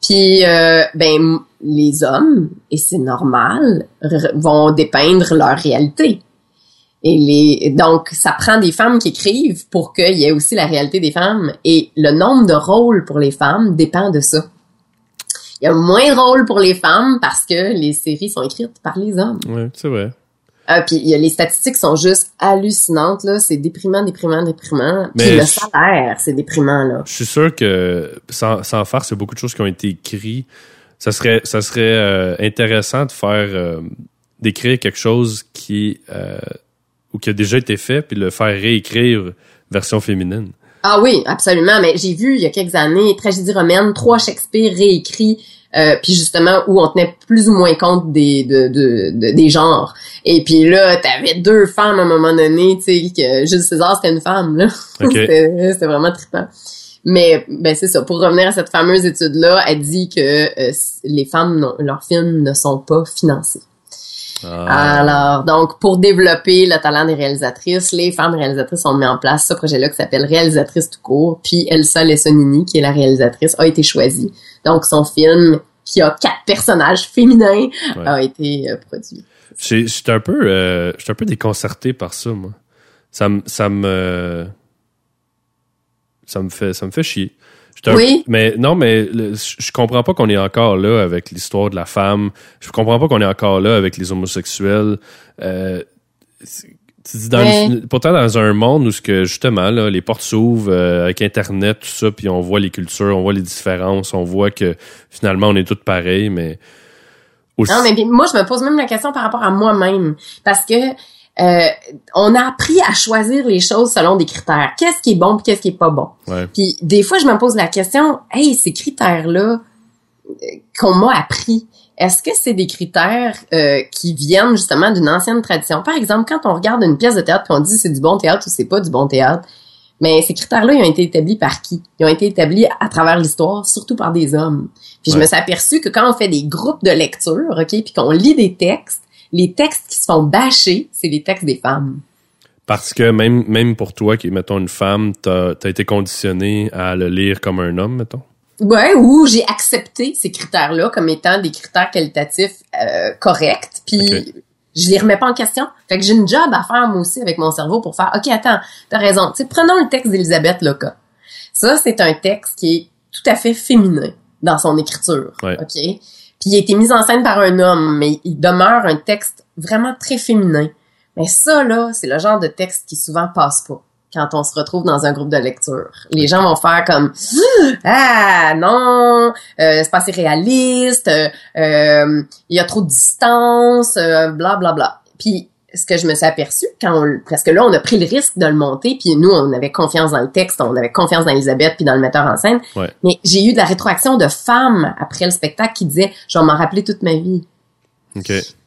Puis euh, ben les hommes, et c'est normal, vont dépeindre leur réalité. Et les, donc, ça prend des femmes qui écrivent pour qu'il y ait aussi la réalité des femmes. Et le nombre de rôles pour les femmes dépend de ça. Il y a moins de rôles pour les femmes parce que les séries sont écrites par les hommes. Oui, c'est vrai. Ah, puis les statistiques sont juste hallucinantes là, c'est déprimant, déprimant, déprimant. Puis le salaire, c'est déprimant là. Je suis sûr que sans, sans faire, c'est beaucoup de choses qui ont été écrites. Ça serait, ça serait euh, intéressant de faire, euh, d'écrire quelque chose qui euh, ou qui a déjà été fait, puis le faire réécrire version féminine. Ah oui, absolument. Mais j'ai vu il y a quelques années, tragédie romaine, trois Shakespeare réécrits, euh, puis justement où on tenait plus ou moins compte des de, de, des genres. Et puis là, t'avais deux femmes à un moment donné, tu sais, que Jules César c'était une femme là. c'était vraiment trippant. Mais ben c'est ça. Pour revenir à cette fameuse étude là, elle dit que euh, les femmes, leurs films ne sont pas financés. Ah. Alors, donc, pour développer le talent des réalisatrices, les femmes réalisatrices ont mis en place ce projet-là qui s'appelle Réalisatrice tout court. Puis Elsa Lessonini, qui est la réalisatrice, a été choisie. Donc, son film, qui a quatre personnages féminins, a été euh, produit. Je suis un peu, euh, un peu déconcerté par ça, moi. Ça me, ça me, ça me fait, ça me fait chier. Oui. Mais non, mais je comprends pas qu'on est encore là avec l'histoire de la femme. Je comprends pas qu'on est encore là avec les homosexuels. Euh, dans pourtant dans un monde où ce que justement là, les portes s'ouvrent euh, avec internet tout ça puis on voit les cultures on voit les différences on voit que finalement on est toutes pareilles mais non mais moi je me pose même la question par rapport à moi-même parce que euh, on a appris à choisir les choses selon des critères. Qu'est-ce qui est bon qu'est-ce qui est pas bon. Puis des fois, je me pose la question, hey, ces critères-là euh, qu'on m'a appris, est-ce que c'est des critères euh, qui viennent justement d'une ancienne tradition? Par exemple, quand on regarde une pièce de théâtre puis on dit c'est du bon théâtre ou c'est pas du bon théâtre, mais ces critères-là, ils ont été établis par qui? Ils ont été établis à travers l'histoire, surtout par des hommes. Puis je me suis aperçu que quand on fait des groupes de lecture, OK, puis qu'on lit des textes, les textes qui se font bâcher, c'est les textes des femmes. Parce que même, même pour toi, qui est, mettons, une femme, t'as as été conditionné à le lire comme un homme, mettons? Ouais, ou j'ai accepté ces critères-là comme étant des critères qualitatifs euh, corrects, puis je les remets pas en question. Fait que j'ai une job à faire moi aussi avec mon cerveau pour faire, ok, attends, t'as raison. Tu prenons le texte d'Elisabeth Loca. Ça, c'est un texte qui est tout à fait féminin dans son écriture, ok? Il a été mis en scène par un homme, mais il demeure un texte vraiment très féminin. Mais ça, là, c'est le genre de texte qui souvent passe pas quand on se retrouve dans un groupe de lecture. Les gens vont faire comme ah non, euh, c'est pas assez réaliste, euh, il y a trop de distance, euh, bla bla bla. Puis ce que je me suis aperçu quand on, parce que là on a pris le risque de le monter puis nous on avait confiance dans le texte on avait confiance dans Elisabeth puis dans le metteur en scène. Mais j'ai eu de la rétroaction de femmes après le spectacle qui disaient je vais m'en rappeler toute ma vie.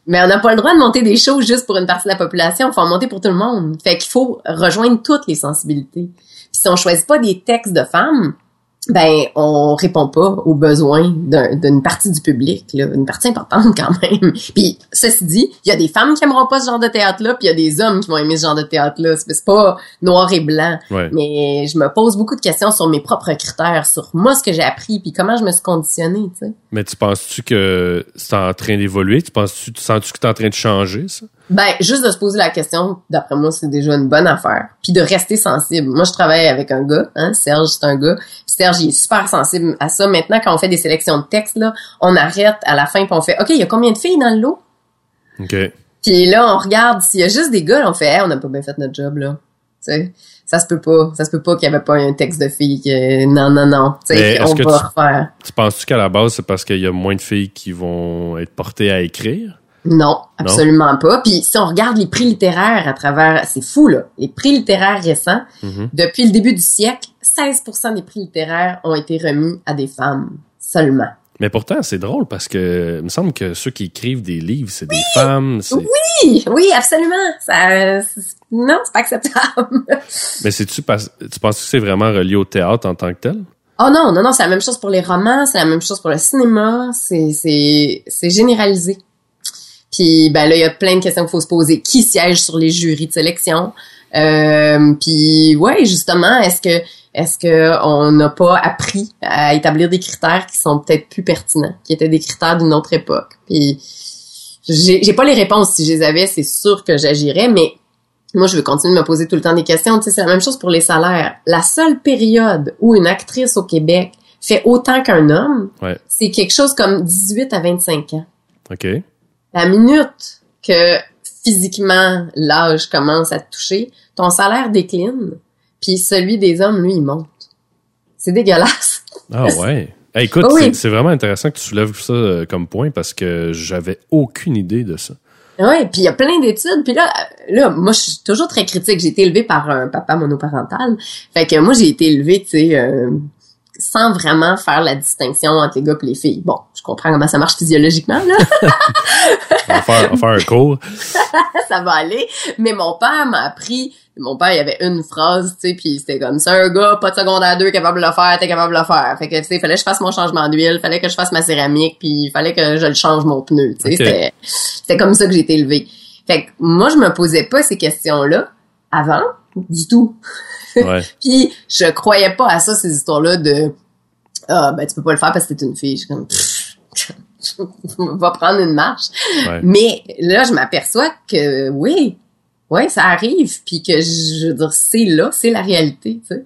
Mais on n'a pas le droit de monter des choses juste pour une partie de la population. Il faut en monter pour tout le monde. Fait qu'il faut rejoindre toutes les sensibilités. Puis si on choisit pas des textes de femmes ben on répond pas aux besoins d'une partie du public, là, une partie importante quand même. Puis ceci dit, il y a des femmes qui aimeront pas ce genre de théâtre-là, puis il y a des hommes qui vont aimer ce genre de théâtre-là. C'est pas noir et blanc. Mais je me pose beaucoup de questions sur mes propres critères, sur moi ce que j'ai appris, puis comment je me suis conditionnée, tu sais. Mais tu penses-tu que c'est en train d'évoluer? Tu penses-tu, tu sens-tu que c'est en train de changer ça? Ben, juste de se poser la question, d'après moi, c'est déjà une bonne affaire. Puis de rester sensible. Moi, je travaille avec un gars, hein, Serge, c'est un gars. Puis Serge, il est super sensible à ça. Maintenant, quand on fait des sélections de textes, là, on arrête à la fin puis on fait, OK, il y a combien de filles dans le lot? OK. Puis là, on regarde, s'il y a juste des gars, on fait, hey, on n'a pas bien fait notre job, là. Tu sais, ça se peut pas. Ça se peut pas qu'il y avait pas un texte de filles que, non, non, non. Tu sais, on va tu, refaire. Tu penses-tu qu'à la base, c'est parce qu'il y a moins de filles qui vont être portées à écrire? Non, absolument pas. Puis si on regarde les prix littéraires à travers, c'est fou là, les prix littéraires récents, mm-hmm. depuis le début du siècle, 16% des prix littéraires ont été remis à des femmes seulement. Mais pourtant, c'est drôle parce que il me semble que ceux qui écrivent des livres, c'est des femmes. Oui, oui, absolument. Ça, non, c'est pas acceptable. Mais c'est tu tu penses que c'est vraiment relié au théâtre en tant que tel? Oh non, non, non, c'est la même chose pour les romans, c'est la même chose pour le cinéma, c'est généralisé. Puis ben là, il y a plein de questions qu'il faut se poser. Qui siège sur les jurys de sélection? Euh, puis ouais, justement, est-ce que est-ce que on n'a pas appris à établir des critères qui sont peut-être plus pertinents, qui étaient des critères d'une autre époque? Puis j'ai pas les réponses. Si je les avais, c'est sûr que j'agirais, mais moi, je veux continuer de me poser tout le temps des questions. Tu sais, c'est la même chose pour les salaires. La seule période où une actrice au Québec fait autant qu'un homme, c'est quelque chose comme 18 à 25 ans. OK la minute que physiquement l'âge commence à te toucher, ton salaire décline, puis celui des hommes, lui, il monte. C'est dégueulasse. Ah ouais. écoute, c'est vraiment intéressant que tu soulèves ça euh, comme point parce que j'avais aucune idée de ça. Oui, puis il y a plein d'études. Puis là, là, moi, je suis toujours très critique. J'ai été élevée par un papa monoparental. Fait que moi, j'ai été élevée, tu sais, euh, sans vraiment faire la distinction entre les gars et les filles. Bon, je comprends comment ça marche physiologiquement, là. on, va faire, on va faire un cours. ça va aller. Mais mon père m'a appris, mon père, il y avait une phrase, tu sais, puis c'était comme, c'est un gars, pas de secondaire 2, capable de le faire, t'es capable de le faire. Fait que, tu sais, fallait que je fasse mon changement d'huile, fallait que je fasse ma céramique, puis il fallait que je le change mon pneu, tu sais. C'était comme ça que j'ai été élevée. Fait que moi, je me posais pas ces questions-là avant, du tout. puis je croyais pas à ça ces histoires-là de ah ben tu peux pas le faire parce que t'es une fille. Je suis comme va prendre une marche. Mais là je m'aperçois que oui, oui, ça arrive, puis que je veux dire, c'est là, c'est la réalité. Tu sais.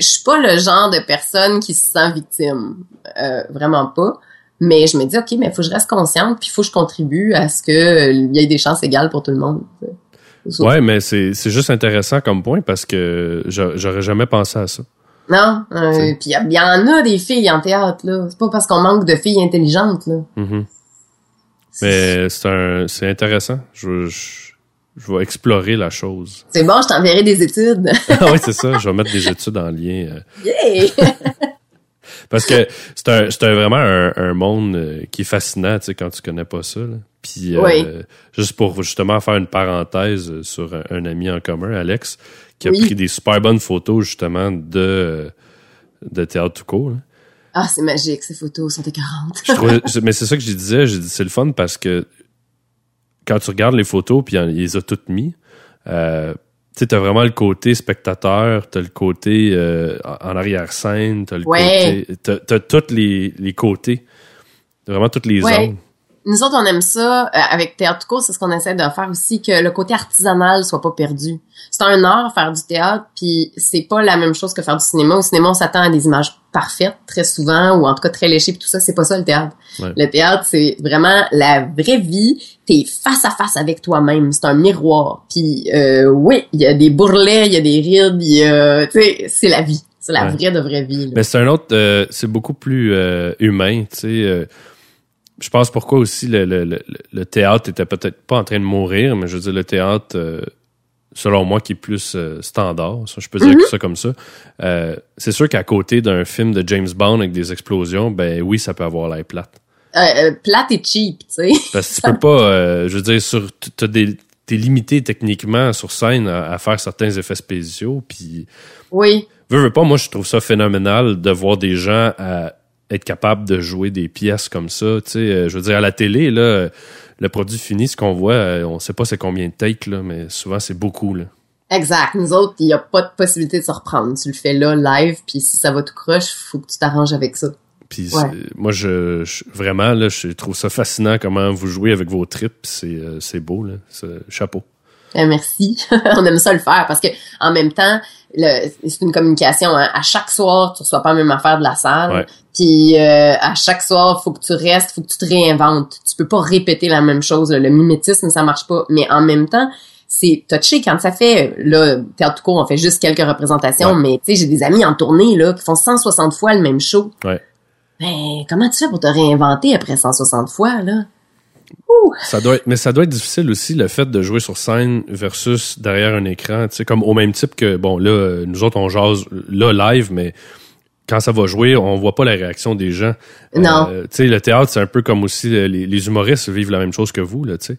Je suis pas le genre de personne qui se sent victime, euh, vraiment pas. Mais je me dis, ok, mais il faut que je reste consciente, puis il faut que je contribue à ce qu'il y ait des chances égales pour tout le monde. Ouais, mais c'est juste intéressant comme point parce que j'aurais jamais pensé à ça. Non, euh, puis il y, en a des filles en théâtre là. C'est pas parce qu'on manque de filles intelligentes là. Mm-hmm. Mais c'est c'est intéressant. Je, je, vais explorer la chose. C'est bon, je t'enverrai des études. ah oui, c'est ça. Je vais mettre des études en lien. Euh. Yeah! Parce que c'est un, c'est vraiment un, monde euh, qui est fascinant, tu sais, quand tu connais pas ça. Puis euh, juste pour justement faire une parenthèse sur un, ami en commun, Alex, qui a pris des super bonnes photos justement de de théâtre tout court. Ah, c'est magique, ces photos sont écœurantes. mais c'est ça que je disais, c'est le fun parce que quand tu regardes les photos, puis il les a toutes mis, euh, tu as vraiment le côté spectateur, t'as le côté euh, en arrière-scène, t'as le côté... T'as, as tous les, les côtés. Vraiment toutes les ouais. Nous autres, on aime ça. Euh, avec Théâtre Court, c'est ce qu'on essaie de faire aussi, que le côté artisanal soit pas perdu. C'est un art faire du théâtre, puis c'est pas la même chose que faire du cinéma. Au cinéma, on s'attend à des images parfaites, très souvent, ou en tout cas très léchées, puis tout ça, c'est pas ça le théâtre. Le théâtre, c'est vraiment la vraie vie. T'es face à face avec toi-même. C'est un miroir. Puis euh, oui, il y a des bourrelets, il y a des rides, il y a... Tu sais, c'est la vie. C'est la vraie de vraie vie. Mais c'est un autre... Euh, c'est beaucoup plus humain, tu sais je pense pourquoi aussi le, le, le, théâtre était peut-être pas en train de mourir, mais je veux dire, le théâtre, euh, selon moi, qui est plus euh, standard, ça, je peux dire mm-hmm. ça comme ça, euh, c'est sûr qu'à côté d'un film de James Bond avec des explosions, ben oui, ça peut avoir l'air plate. plate et cheap, tu sais. Parce que tu peux pas, je veux dire, sur t'as des t'es limité techniquement sur scène à, à faire certains effets spéciaux. Puis, Oui. veux, veux pas, moi, je trouve ça phénoménal de voir des gens à être capables de jouer des pièces comme ça. Tu sais, euh, je veux dire, à la télé, là, le produit fini, ce qu'on voit, euh, on sait pas c'est combien de takes, là, mais souvent, c'est beaucoup, là. Exact. Nous autres, il n'y a pas de possibilité de se reprendre. Tu le fais là, live, puis si ça va tout croche, faut que tu t'arranges avec ça. Puis Ouais. moi, je, je- vraiment, là, je trouve ça fascinant comment vous jouez avec vos tripes. C'est euh, c'est beau, là. Chapeau. Eh, merci. On aime ça le faire parce que en même temps, c'est une communication. hein. À chaque soir, tu reçois pas la même affaire de la salle. Ouais. Puis euh, à chaque soir, faut que tu restes, faut que tu te réinventes. Tu peux pas répéter la même chose. là. Le mimétisme, ça marche pas. Mais en même temps, c'est touché quand ça fait là théâtre tout court, on fait juste quelques représentations. Ouais. Mais tu sais, j'ai des amis en tournée là qui font 160 fois le même show. Ouais. Ben comment tu fais pour te réinventer après 160 fois là? Ça doit être, mais ça doit être difficile aussi le fait de jouer sur scène versus derrière un écran. Tu sais, comme au même type que bon là, nous autres on jase là live, mais quand ça va jouer, on voit pas la réaction des gens. Non. Euh, tu sais, le théâtre c'est un peu comme aussi les, les humoristes vivent la même chose que vous là. Tu sais,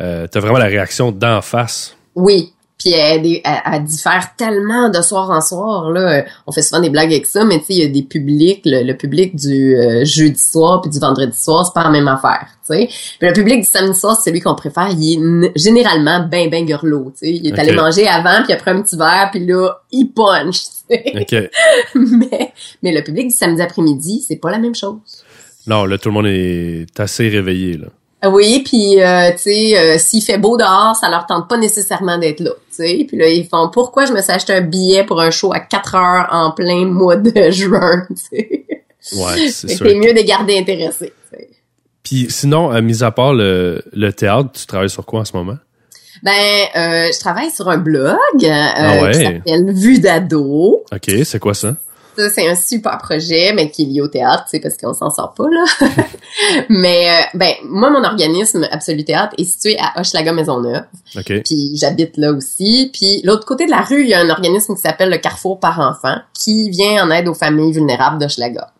euh, t'as vraiment la réaction d'en face. Oui. Puis elle, elle, elle diffère tellement de soir en soir là. On fait souvent des blagues avec ça, mais tu sais, il y a des publics, le, le public du euh, jeudi soir puis du vendredi soir, c'est pas la même affaire, tu sais. Puis le public du samedi soir, c'est celui qu'on préfère. Il est généralement ben ben gurlot, tu sais. Il est allé manger avant, puis après un petit verre, puis là, il punch, tu sais. Ok. mais, mais le public du samedi après-midi, c'est pas la même chose. non, là tout le monde est assez réveillé là. Oui, puis euh, tu sais, euh, s'il fait beau dehors, ça leur tente pas nécessairement d'être là, tu sais. Puis là, ils font pourquoi je me suis acheté un billet pour un show à 4 heures en plein mois de juin, tu sais? Ouais, c'est sûr. mieux de garder sais. Puis sinon, euh, mis à part le, le théâtre, tu travailles sur quoi en ce moment? Ben, euh, je travaille sur un blog euh, Ah ouais? qui s'appelle Vue d'ado. Ok, c'est quoi ça? Ça, c'est un super projet, mais qui est lié au théâtre, sais, parce qu'on s'en sort pas, là. mais, euh, ben, moi, mon organisme Absolu Théâtre est situé à Hochelaga Maisonneuve. Puis j'habite là aussi. Puis l'autre côté de la rue, il y a un organisme qui s'appelle le Carrefour par enfant, qui vient en aide aux familles vulnérables de Schlaga.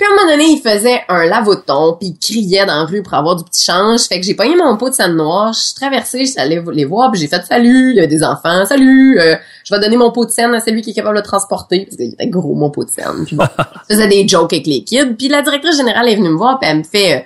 Puis à un moment donné, il faisait un lavoton, puis il criait dans la rue pour avoir du petit change. Fait que j'ai pogné mon pot de scène noire, je suis traversée, je suis allée les voir, puis j'ai fait salut, il y a des enfants, salut, euh, je vais donner mon pot de scène à celui qui est capable de le transporter, parce qu'il était gros mon pot de scène. Puis bon, je faisais des jokes avec les kids, puis la directrice générale est venue me voir, puis elle me fait euh,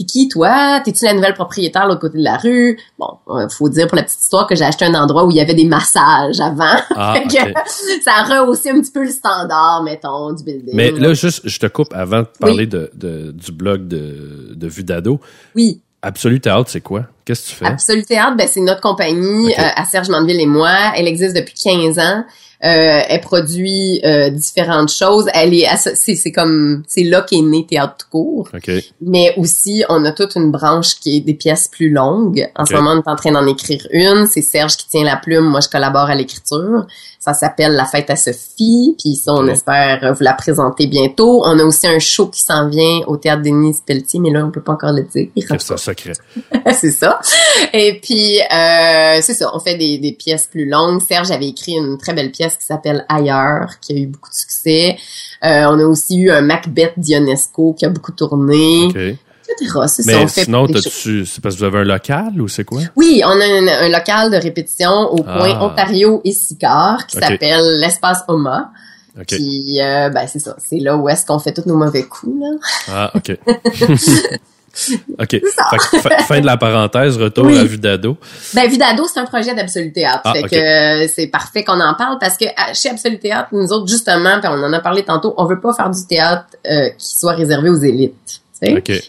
T'es qui, toi? T'es-tu la nouvelle propriétaire de l'autre côté de la rue? Bon, euh, faut dire pour la petite histoire que j'ai acheté un endroit où il y avait des massages avant. Ah, Fait que ok. ça a rehaussé un petit peu le standard, mettons, du building. Mais là, juste, je te coupe avant de parler de, de- du blog de, de Vue d'ado. Oui, Absolu Théâtre, c'est quoi? Qu'est-ce que tu fais? Absolu Théâtre, ben, c'est notre compagnie euh, à Serge Mandeville et moi. Elle existe depuis 15 ans. Euh, elle produit euh, différentes choses. Elle est c'est c'est comme c'est là qu'est né Théâtre tout court. OK. Mais aussi, on a toute une branche qui est des pièces plus longues. En ce moment, on est en train d'en écrire une. C'est Serge qui tient la plume. Moi, je collabore à l'écriture. Ça s'appelle La fête à Sophie. Puis ça, on espère vous la présenter bientôt. On a aussi un show qui s'en vient au Théâtre Denis Pelletier, mais là, on peut pas encore le dire. C'est un secret. c'est ça. Et puis, euh, c'est ça, on fait des, des pièces plus longues. Serge avait écrit une très belle pièce qui s'appelle Ailleurs, qui a eu beaucoup de succès. Euh, on a aussi eu un Macbeth d'Ionesco qui a beaucoup tourné. OK. C'est ça, Mais on fait sinon, t'as-tu, c'est parce que vous avez un local ou c'est quoi? Oui, on a un, un local de répétition au point Ah. Ontario et Sicard qui s'appelle l'Espace Oma. Puis, euh, ben, c'est ça. C'est là où est-ce qu'on fait tous nos mauvais coups, là. Ah, OK. OK. Fait que fin, de la parenthèse, retour Oui. à Vue d'ado. Ben, Vidado, c'est un projet d'Absolu Théâtre. Ah, fait ok. que euh, c'est parfait qu'on en parle parce que à- chez Absolu Théâtre, nous autres, justement, puis on en a parlé tantôt, on veut pas faire du théâtre euh, qui soit réservé aux élites.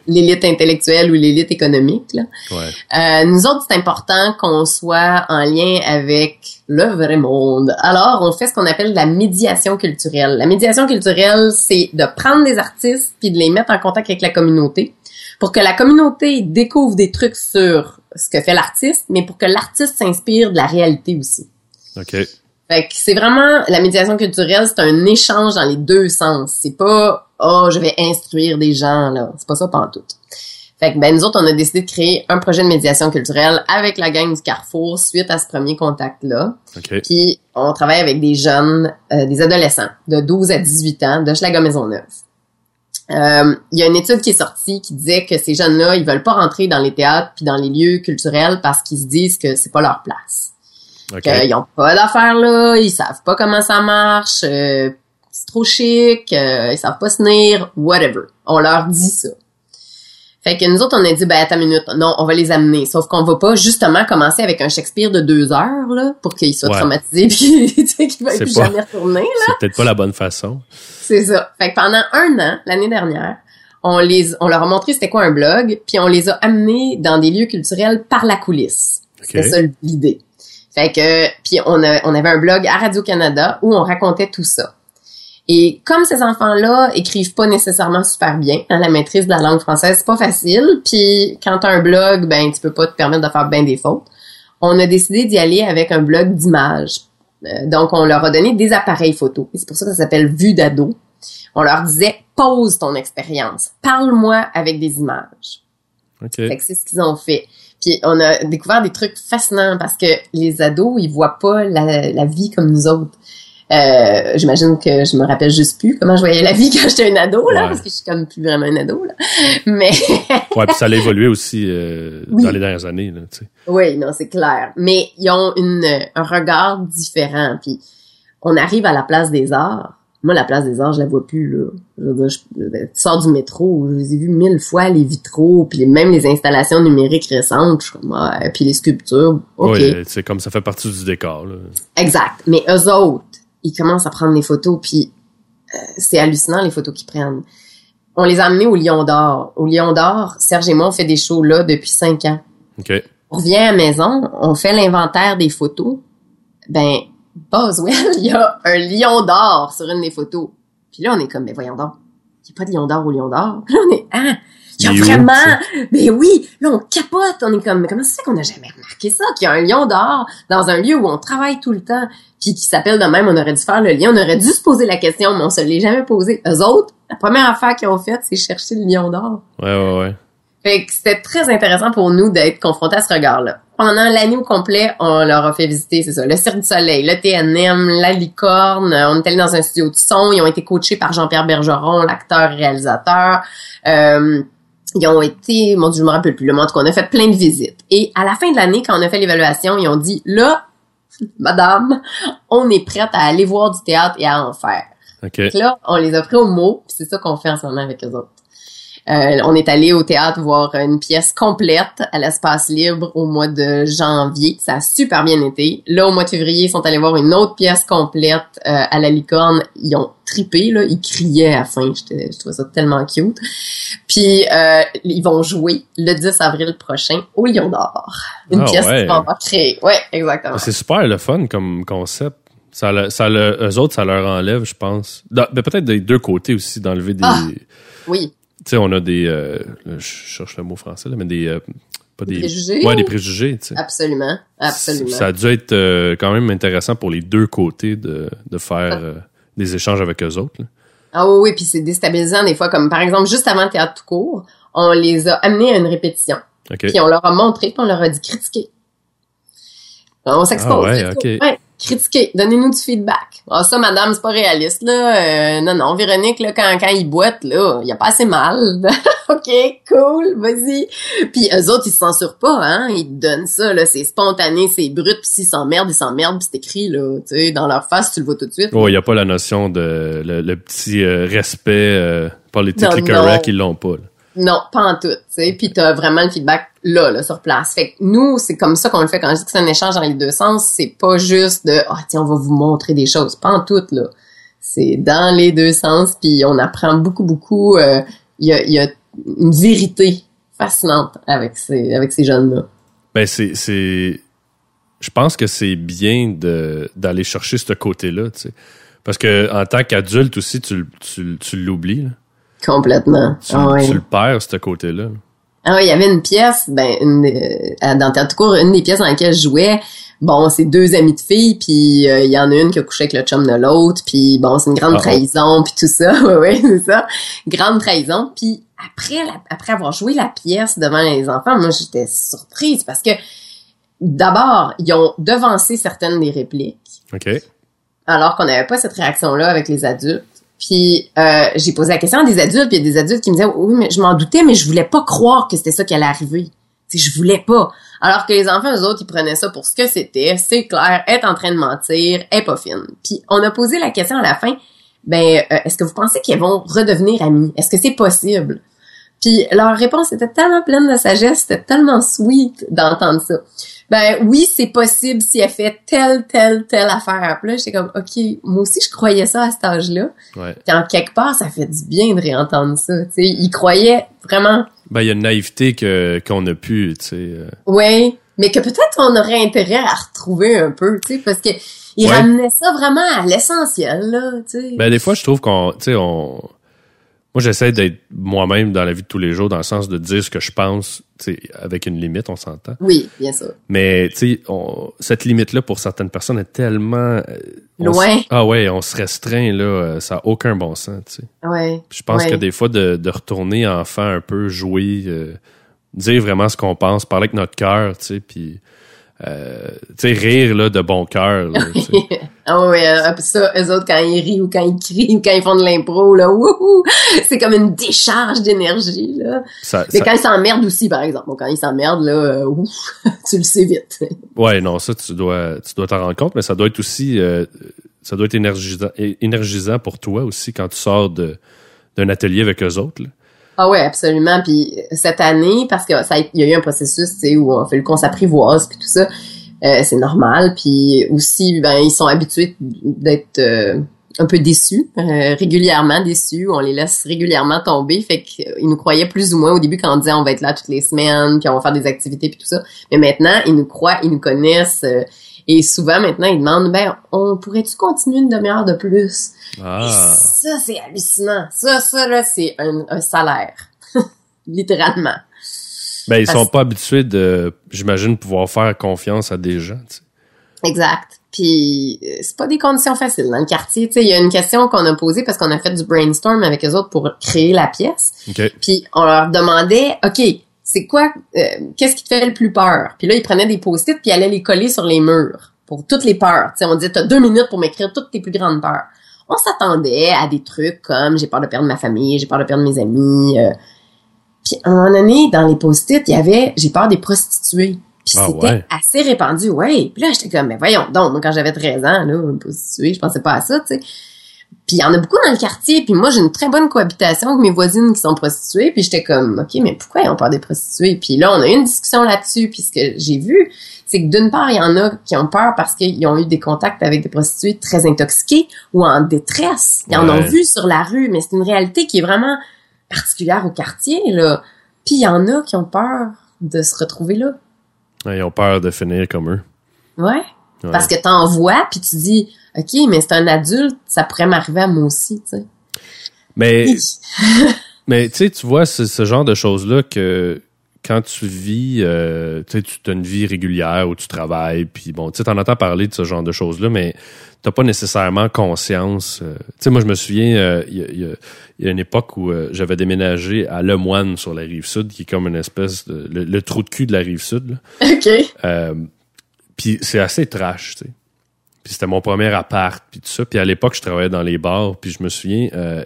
L'élite intellectuelle ou l'élite économique. Là. Ouais. Euh, nous autres, c'est important qu'on soit en lien avec le vrai monde. Alors, on fait ce qu'on appelle la médiation culturelle. La médiation culturelle, c'est de prendre des artistes puis de les mettre en contact avec la communauté pour que la communauté découvre des trucs sur ce que fait l'artiste, mais pour que l'artiste s'inspire de la réalité aussi. OK. Fait que c'est vraiment la médiation culturelle, c'est un échange dans les deux sens. C'est pas oh je vais instruire des gens là, c'est pas ça pantoute. Fait que ben nous autres on a décidé de créer un projet de médiation culturelle avec la gang du Carrefour suite à ce premier contact là. OK. Puis on travaille avec des jeunes, euh, des adolescents de 12 à 18 ans de Schlager Maisonneuve. Euh, Il y a une étude qui est sortie qui disait que ces jeunes-là, ils veulent pas rentrer dans les théâtres puis dans les lieux culturels parce qu'ils se disent que c'est pas leur place. OK. Qu'ils ont pas d'affaires là, ils savent pas comment ça marche, euh, c'est trop chic, euh, ils savent pas se tenir, whatever. On leur dit ça. Fait que nous autres, on a dit, ben, attends une minute, non, on va les amener. Sauf qu'on va pas justement commencer avec un Shakespeare de deux heures, là, pour qu'ils soient Ouais. traumatisés puis, tu sais, qu'ils C'est plus pas- jamais retourner, là. C'est peut-être pas la bonne façon. C'est ça. Fait que pendant un an, l'année dernière, on les, on leur a montré c'était quoi un blog, puis on les a amenés dans des lieux culturels par la coulisse. C'était Ok. ça l'idée. Fait que, puis on, a, on avait un blog à Radio-Canada où on racontait tout ça. Et comme ces enfants-là écrivent pas nécessairement super bien, hein, la maîtrise de la langue française, c'est pas facile. Puis quand t'as un blog, ben tu peux pas te permettre de faire bien des fautes. On a décidé d'y aller avec un blog d'images. Euh, donc on leur a donné des appareils photo. Et C'est pour ça que ça s'appelle Vue d'ado. On leur disait pose ton expérience, parle-moi avec des images. OK. Fait que c'est ce qu'ils ont fait. Puis on a découvert des trucs fascinants parce que les ados, ils voient pas la, la vie comme nous autres. Euh, J'imagine que je me rappelle juste plus comment je voyais la vie quand j'étais un ado, là, Ouais. parce que je suis comme plus vraiment un ado, là. Mais Ouais, puis ça a évolué aussi euh, Oui. dans les dernières années, là, tu sais. oui, non, c'est clair. Mais ils ont une, un regard différent. Puis on arrive à la place des arts. Moi, la place des arts, je la vois plus, là. Je veux dire, je, tu sors du métro, je les ai vus mille fois, les vitraux, puis même les installations numériques récentes. Je suis comme, ouais, puis les sculptures, OK. Ouais, c'est comme ça fait partie du décor, là. Exact. Mais eux autres, ils commencent à prendre des photos, puis euh, c'est hallucinant les photos qu'ils prennent. On les a amenés au Lion d'Or. Au Lion d'Or, Serge et moi, on fait des shows là depuis cinq ans. On revient à la maison, on fait l'inventaire des photos. Ben, Boswell, il y a un lion d'or sur une des photos. Puis là, on est comme, mais voyons donc, il n'y a pas de lion d'or au lion d'or. Là, on est, ah, vraiment, ben oui, là, on capote, on est comme, mais comment fait qu'on n'a jamais remarqué ça, qu'il y a un lion d'or dans un lieu où on travaille tout le temps, puis qui s'appelle de même, on aurait dû faire le lien, on aurait dû se poser la question, mais on se l'est jamais posé. Eux autres, la première affaire qu'ils ont faite, c'est chercher le lion d'or. Ouais, ouais, ouais. Fait que c'était très intéressant pour nous d'être confrontés à ce regard-là. Pendant l'année au complet, on leur a fait visiter, c'est ça, le Cirque du Soleil, le TNM, la Licorne. On est allé dans un studio de son. Ils ont été coachés par Jean-Pierre Bergeron, l'acteur réalisateur. Euh, ils ont été, mon Dieu, je me rappelle plus, le monde qu'on a fait plein de visites. Et à la fin de l'année, quand on a fait l'évaluation, ils ont dit, là, madame, on est prête à aller voir du théâtre et à en faire. OK. Fait que là, on les a pris au mot, puis c'est ça qu'on fait en ce moment avec eux autres. Euh, on est allé au théâtre voir une pièce complète à l'espace libre au mois de janvier. Ça a super bien été. Là, au mois de février, ils sont allés voir une autre pièce complète euh, à la licorne. Ils ont tripé, là. Ils criaient à la fin. J'étais- Je trouvais ça tellement cute. Puis, euh, ils vont jouer le 10 avril prochain au Lion d'Or. Une Ah pièce ouais. qu'ils vont créée. Ouais, exactement. C'est super le fun comme concept. Ça, le- ça le- eux autres, ça leur enlève, je pense. Ben, peut-être des deux côtés aussi, d'enlever des. Ah. Oui. Tu sais, on a des. euh, je cherche le mot français, là, mais des. euh, pas Des des. préjugés? Ouais, des préjugés, tu sais. Absolument. Absolument. Ça a dû être euh, quand même intéressant pour les deux côtés de, de faire euh, des échanges avec eux autres. là. Ah oui, oui, puis c'est déstabilisant des fois, comme par exemple, juste avant le théâtre tout court, on les a amenés à une répétition. OK. Puis on leur a montré, puis on leur a dit critiquer. On s'expose. Ah ouais. Ouais, critiquer. Donnez-nous du feedback. Ah, ça, madame, c'est pas réaliste, là. Euh, non, non, Véronique, là, quand, quand il boite, là, il a pas assez mal. OK, cool, vas-y. Puis eux autres, ils se censurent pas, hein. Ils te donnent ça, là. C'est spontané, c'est brut, puis s'ils s'emmerdent, ils s'emmerdent, puis c'est écrit, là. Tu sais, dans leur face, tu le vois tout de suite. Oh, il n'y a pas la notion de le, le petit euh, respect euh, correct, ils l'ont pas. là. Non, pas en tout, tu sais. Puis t'as vraiment le feedback là, sur place. Fait nous, c'est comme ça qu'on le fait. Quand je dis que c'est un échange dans les deux sens, c'est pas juste de ah tiens, on va vous montrer des choses. Pas en tout, là. C'est dans les deux sens. Puis on apprend beaucoup, beaucoup. euh, Il y, a, une vérité fascinante avec ces avec ces jeunes-là. Ben, c'est. Je pense que c'est bien d'aller chercher ce côté-là, tu sais. Parce que en tant qu'adulte aussi, tu, tu, tu l'oublies. là. Complètement. Tu, Ah tu le perds, ce côté-là. Ah oui, il y avait une pièce, ben, une, euh, dans Théâtre Court, une des pièces dans lesquelles je jouais, bon, c'est deux amis de filles, puis euh, il y en a une qui a couché avec le chum de l'autre, puis bon, c'est une grande Ah oh. trahison, puis tout ça, ouais, ouais, c'est ça, grande trahison, puis après, la- après avoir joué la pièce devant les enfants, moi, j'étais surprise, parce que, d'abord, ils ont devancé certaines des répliques, OK? alors qu'on n'avait pas cette réaction-là avec les adultes. Puis euh, j'ai posé la question à des adultes, puis il y a des adultes qui me disaient oui, mais je m'en doutais, mais je voulais pas croire que c'était ça qui allait arriver. Tu sais, je voulais pas. Alors que les enfants, eux autres, ils prenaient ça pour ce que c'était. C'est clair, être en train de mentir, est pas fine. Puis on a posé la question à la fin, ben, euh, est-ce que vous pensez qu'ils vont redevenir amis? Est-ce que c'est possible? Puis leur réponse était tellement pleine de sagesse, c'était tellement sweet d'entendre ça. Ben oui, c'est possible si elle fait telle, telle, telle affaire. Puis là, j'étais comme, OK, moi aussi, je croyais ça à cet âge-là. Ouais. Puis en quelque part, ça fait du bien de réentendre ça. Tu sais, ils croyaient vraiment, Ben, il y a une naïveté que, qu'on a pu, tu sais. euh, ouais, mais que peut-être on aurait intérêt à retrouver un peu, tu sais, parce que ils Ouais. ramenaient ça vraiment à l'essentiel, là, tu sais. Ben, des fois, je trouve qu'on, tu sais, on, moi, j'essaie d'être moi-même dans la vie de tous les jours, dans le sens de dire ce que je pense, avec une limite, on s'entend. Oui, bien sûr. Mais, tu sais, on- cette limite-là, pour certaines personnes, est tellement... euh, Loin. Ah ouais, on se restreint, là, euh, ça n'a aucun bon sens, tu sais. Ouais. Puis Je pense Ouais. que des fois, de, de retourner enfant un peu, jouer, euh, dire vraiment ce qu'on pense, parler avec notre cœur, tu sais, puis... euh, tu sais, rire, là, de bon cœur, ah ouais, euh, ça, eux autres, quand ils rient ou quand ils crient ou quand ils font de l'impro, là, wouhou, c'est comme une décharge d'énergie, là. Ça- Mais ça- quand ils s'emmerdent aussi, par exemple. Bon, quand ils s'emmerdent, là, euh, ouf, tu le sais vite. Ouais, non, ça, tu dois tu dois t'en rendre compte, mais ça doit être aussi euh, ça doit être énergisant, énergisant pour toi aussi quand tu sors de d'un atelier avec eux autres. là. Ah ouais, absolument. Puis euh, cette année, parce que ça, il y a eu un processus, tu sais, où on fait le qu'on s'apprivoise puis tout ça, euh, c'est normal. Puis aussi, ben ils sont habitués d'être euh, un peu déçus, régulièrement déçus. On les laisse régulièrement tomber. Fait qu'ils nous croyaient plus ou moins au début quand on disait on va être là toutes les semaines, puis on va faire des activités puis tout ça. Mais maintenant, ils nous croient, ils nous connaissent. Et souvent, maintenant, ils demandent, ben, on pourrait-tu continuer une demi-heure de plus? Ah, Et ça, c'est hallucinant. Ça, ça, là, c'est un, un salaire. Littéralement. ben ils parce- sont pas habitués de j'imagine pouvoir faire confiance à des gens, tu sais. Exact. Puis, euh, c'est pas des conditions faciles dans le quartier. Tu sais, il y a une question qu'on a posée parce qu'on a fait du brainstorm avec eux autres pour créer la pièce. OK. Puis, on leur demandait, OK, c'est quoi, euh, qu'est-ce qui te fait le plus peur? Puis là, ils prenaient des post-it puis ils allaient les coller sur les murs pour toutes les peurs. Tu sais, on disait, t'as deux minutes pour m'écrire toutes tes plus grandes peurs. On s'attendait à des trucs comme j'ai peur de perdre ma famille, j'ai peur de perdre mes amis. euh. Puis à un moment donné, dans les post-it, il y avait j'ai peur des prostituées. Puis Ah c'était ouais. assez répandu, ouais. Puis là, j'étais comme, mais voyons donc, moi, quand j'avais 13 ans, là, une prostituée, je pensais pas à ça, tu sais. Puis il y en a beaucoup dans le quartier, puis moi, j'ai une très bonne cohabitation avec mes voisines qui sont prostituées, puis j'étais comme, OK, mais pourquoi ils ont peur des prostituées? Puis là, on a eu une discussion là-dessus, puis ce que j'ai vu, c'est que d'une part, il y en a qui ont peur parce qu'ils ont eu des contacts avec des prostituées très intoxiquées ou en détresse. Ils en ont vu sur la rue, mais c'est une réalité qui est vraiment particulière au quartier, là. Puis il y en a qui ont peur de se retrouver là. Ouais, Ils ont peur de finir comme eux. Ouais. Ouais. Parce que t'en vois, puis tu dis, OK, mais c'est un adulte, ça pourrait m'arriver à moi aussi, tu sais. Mais Mais tu sais, tu vois, c'est ce genre de choses-là que quand tu vis, euh, tu sais, tu as une vie régulière où tu travailles, puis bon, tu sais, t'en entends parler de ce genre de choses-là, mais t'as pas nécessairement conscience. euh, tu sais, moi, je me souviens, euh, il y, a- y y une époque où euh, j'avais déménagé à Lemoine sur la rive sud, qui est comme une espèce de le, le trou de cul de la rive sud. là. OK. Puis c'est assez trash, tu sais. Puis c'était mon premier appart, puis tout ça. Puis à l'époque, je travaillais dans les bars, puis je me souviens, euh,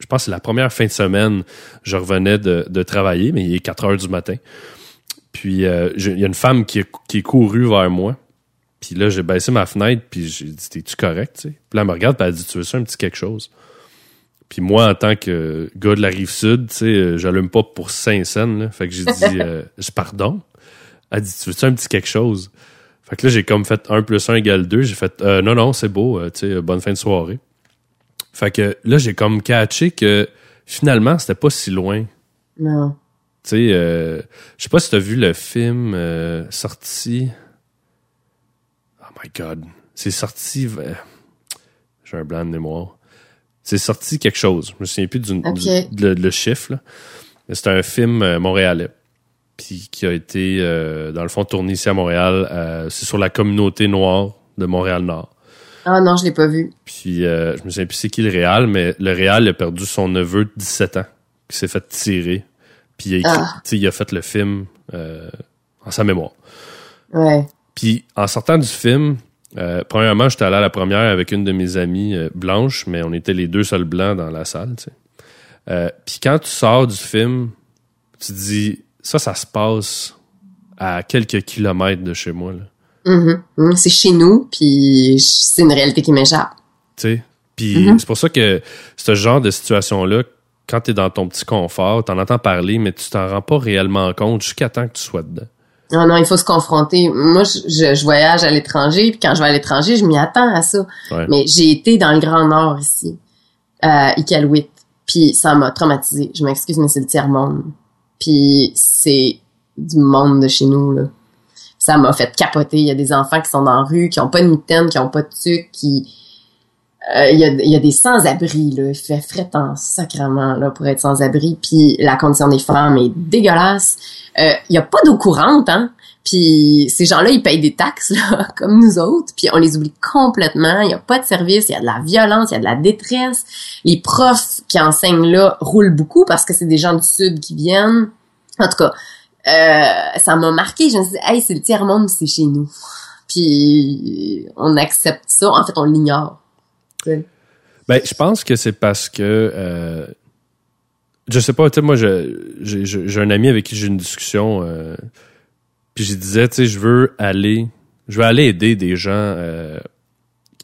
je pense que c'est la première fin de semaine, je revenais de, de travailler, mais il est 4 heures du matin. Puis euh, il y a une femme qui est, qui est courue vers moi. Puis là, j'ai baissé ma fenêtre, puis j'ai dit, t'es-tu correct, tu sais? Puis là, elle me regarde, puis elle dit, tu veux ça, un petit quelque chose? Puis moi, en tant que gars de la rive sud, tu sais, euh, j'allume pas pour Saint-Saëns, là. Fait que j'ai dit, euh, je pardon. Elle dit, tu veux-tu un petit quelque chose? Fait que là, j'ai comme fait 1 plus 1 égale 2. J'ai fait, euh, non, non, c'est beau, euh, tu sais, bonne fin de soirée. Fait que là, j'ai comme catché que finalement, c'était pas si loin. Non. Tu sais, euh, je sais pas si t'as vu le film euh, sorti. Oh my god. C'est sorti. J'ai un blanc de mémoire. C'est sorti quelque chose. Je me souviens plus du, du- de- le chiffre. là. Mais c'est un film montréalais. Puis qui a été, euh, dans le fond, tourné ici à Montréal. Euh, c'est sur la communauté noire de Montréal-Nord. Ah non, je l'ai pas vu. Puis euh, je me souviens plus c'est qui le Réal, mais le Réal a perdu son neveu de 17 ans, qui s'est fait tirer. Puis il a, écrit- Ah. il a fait le film euh, en sa mémoire. Ouais. Puis en sortant du film, Euh, premièrement, j'étais allé à la première avec une de mes amies euh, blanches, mais on était les deux seuls blancs dans la salle. Tu sais. Euh, Puis quand tu sors du film, tu te dis ça, ça se passe à quelques kilomètres de chez moi. Là. Mhm. Mhm. C'est chez nous, puis c'est une réalité qui m'échappe. Tu sais. Puis Mhm. c'est pour ça que ce genre de situation-là, quand tu es dans ton petit confort, t'en entends parler, mais tu t'en rends pas réellement compte jusqu'à temps que tu sois dedans. Non, non, il faut se confronter. Moi, je, je, je voyage à l'étranger, puis quand je vais à l'étranger, je m'y attends à ça. Ouais. Mais j'ai été dans le Grand Nord ici, à Iqaluit, puis ça m'a traumatisé. Je m'excuse, mais c'est le tiers-monde. Puis c'est du monde de chez nous, là. Ça m'a fait capoter. Il y a des enfants qui sont dans la rue, qui ont pas de mitaine, qui ont pas de tuc, qui... Euh, Il y, a, des sans-abri, là. Il fait fret en sacrement, là, pour être sans-abri. Puis la condition des femmes est dégueulasse. Euh, Il y a pas d'eau courante, hein. Puis ces gens-là, ils payent des taxes, là, comme nous autres. Puis on les oublie complètement. Il y a pas de service, il y a de la violence, il y a de la détresse. Les profs qui enseignent là roulent beaucoup parce que c'est des gens du Sud qui viennent. En tout cas, euh, ça m'a marqué. Je me suis dit, hey, c'est le tiers-monde, c'est chez nous. Puis on accepte ça. En fait, on l'ignore. Ben, je pense que c'est parce que euh, je sais pas, tu sais, moi, j'ai un ami avec qui j'ai une discussion, euh, puis je disais, tu sais, je veux aller, je veux aller aider des gens euh,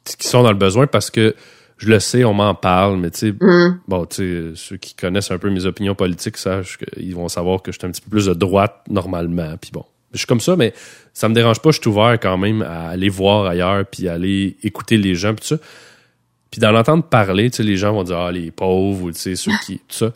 qui sont dans le besoin parce que je le sais, on m'en parle, mais tu sais, Hum, bon, tu sais, ceux qui connaissent un peu mes opinions politiques sachent qu'ils vont savoir que je suis un petit peu plus de droite normalement, puis bon. Je suis comme ça, mais ça me dérange pas, je suis ouvert quand même à aller voir ailleurs, puis aller écouter les gens, puis tout ça. Puis dans l'entendre parler, tu sais, les gens vont dire ah les pauvres ou tu sais ceux qui tout ça.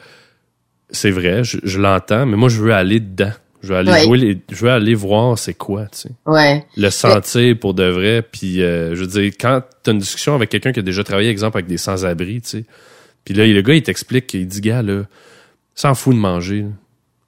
C'est vrai, je, je l'entends, mais moi je veux aller dedans. Je veux aller Ouais. jouer les, je veux aller voir c'est quoi, tu sais. ouais. Le sentir pour de vrai, puis euh, je veux dire quand tu as une discussion avec quelqu'un qui a déjà travaillé exemple avec des sans-abri, tu sais. Puis là le gars il t'explique, il dit gars là, s'en fout de manger. là.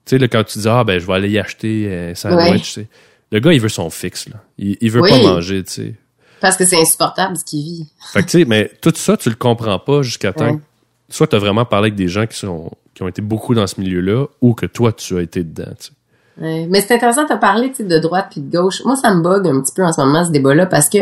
Tu sais là quand tu dis ah ben je vais aller y acheter un sandwich, Ouais. tu sais. Le gars il veut son fixe là. Il, il veut Oui. pas manger, tu sais. Parce que c'est insupportable ce qu'il vit. Fait que tu sais, mais tout ça, tu le comprends pas jusqu'à temps. Ouais. que- Soit tu as vraiment parlé avec des gens qui sont qui ont été beaucoup dans ce milieu-là, ou que toi, tu as été dedans. Ouais. Mais c'est intéressant de parler tu sais, de droite puis de gauche. Moi, ça me bug un petit peu en ce moment ce débat-là parce que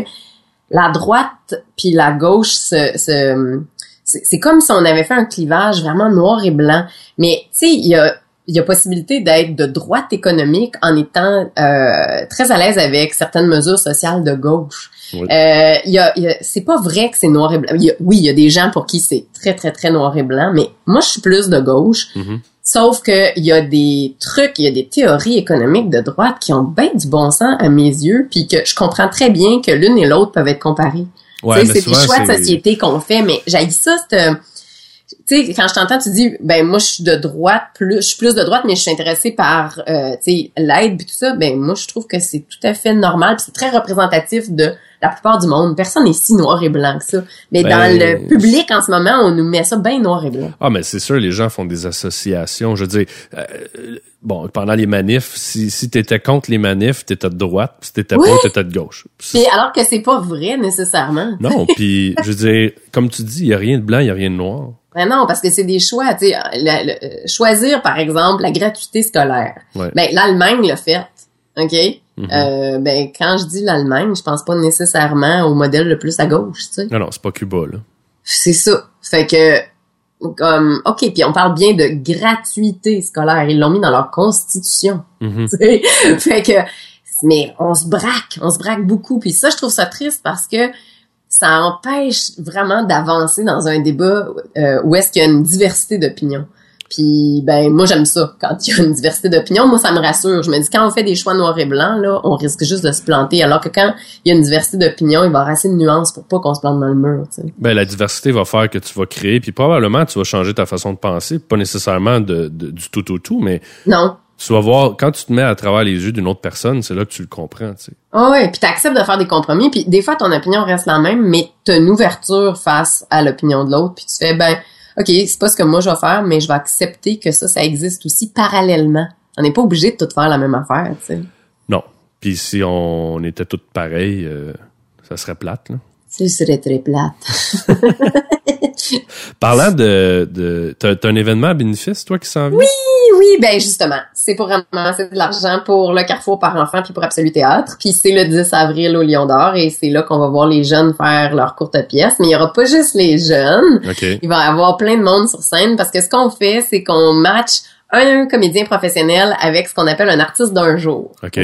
la droite puis la gauche, se, se- c'est comme si on avait fait un clivage vraiment noir et blanc. Mais tu sais, il y a il y a possibilité d'être de droite économique en étant euh, très à l'aise avec certaines mesures sociales de gauche. Oui. Euh, y a, y a- c'est pas vrai que c'est noir et blanc. Il y a- oui, il y a des gens pour qui c'est très très très noir et blanc, mais moi je suis plus de gauche. Mhm. Sauf que il y a des trucs, il y a des théories économiques de droite qui ont bien du bon sens à mes yeux, puis que je comprends très bien que l'une et l'autre peuvent être comparées. Ouais, c'est des souvent, choix de c'est- société qu'on fait, mais j'ai ça, c'est tu sais, quand je t'entends, tu dis, ben moi je suis de droite, plus, je suis plus de droite, mais je suis intéressée par, euh, tu sais, l'aide puis tout ça. Ben moi je trouve que c'est tout à fait normal, puis c'est très représentatif de la plupart du monde. Personne n'est si noir et blanc que ça. Mais Ben, dans le public en ce moment, on nous met ça bien noir et blanc. Ah, mais c'est sûr, les gens font des associations. Je veux dire, euh, bon, pendant les manifs, si, si t'étais contre les manifs, t'étais de droite, si t'étais Oui. pas, t'étais de gauche. Puis alors que c'est pas vrai nécessairement. Non, puis je veux dire, comme tu dis, il y a rien de blanc, il y a rien de noir. Ben non, parce que c'est des choix. Tu sais, le- le- euh, choisir, par exemple, la gratuité scolaire. Ouais. Ben, l'Allemagne l'a fait. OK? Mhm. Euh, ben, quand je dis l'Allemagne, je pense pas nécessairement au modèle le plus à gauche, tu sais. Non, non, c'est pas Cuba, là. C'est ça. Fait que, comme, OK, puis on parle bien de gratuité scolaire. Ils l'ont mis dans leur constitution. Mhm. fait que, mais on se braque, on se braque beaucoup. Puis ça, je trouve ça triste parce que ça empêche vraiment d'avancer dans un débat euh, où est-ce qu'il y a une diversité d'opinions. Puis ben moi j'aime ça quand il y a une diversité d'opinions. Moi ça me rassure. Je me dis quand on fait des choix noirs et blancs là, on risque juste de se planter. Alors que quand il y a une diversité d'opinions, il va y avoir assez de nuances pour pas qu'on se plante dans le mur. Tu sais. Ben, la diversité va faire que tu vas créer, puis probablement tu vas changer ta façon de penser, pas nécessairement de, de- du tout au tout, mais Non. tu vas voir, quand tu te mets à travers les yeux d'une autre personne, c'est là que tu le comprends, tu sais. Ah ouais, puis t'acceptes de faire des compromis, puis des fois ton opinion reste la même, mais t'as une ouverture face à l'opinion de l'autre, puis tu fais ben OK, c'est pas ce que moi je vais faire, mais je vais accepter que ça ça existe aussi parallèlement. On n'est pas obligé de tout faire la même affaire, tu sais. Non. Puis si on était tous pareils, euh, ça serait plate, là. Ce serait très plate. Parlant de, de t'as, un événement à bénéfice, toi, qui s'en vient? Oui, oui, ben justement, c'est pour ramasser de l'argent pour le Carrefour par enfant puis pour Absolu Théâtre. Puis c'est le 10 avril au Lion d'Or et c'est là qu'on va voir les jeunes faire leur courte pièce. Mais il y aura pas juste les jeunes. OK. Il va y avoir plein de monde sur scène parce que ce qu'on fait, c'est qu'on match un comédien professionnel avec ce qu'on appelle un artiste d'un jour. OK?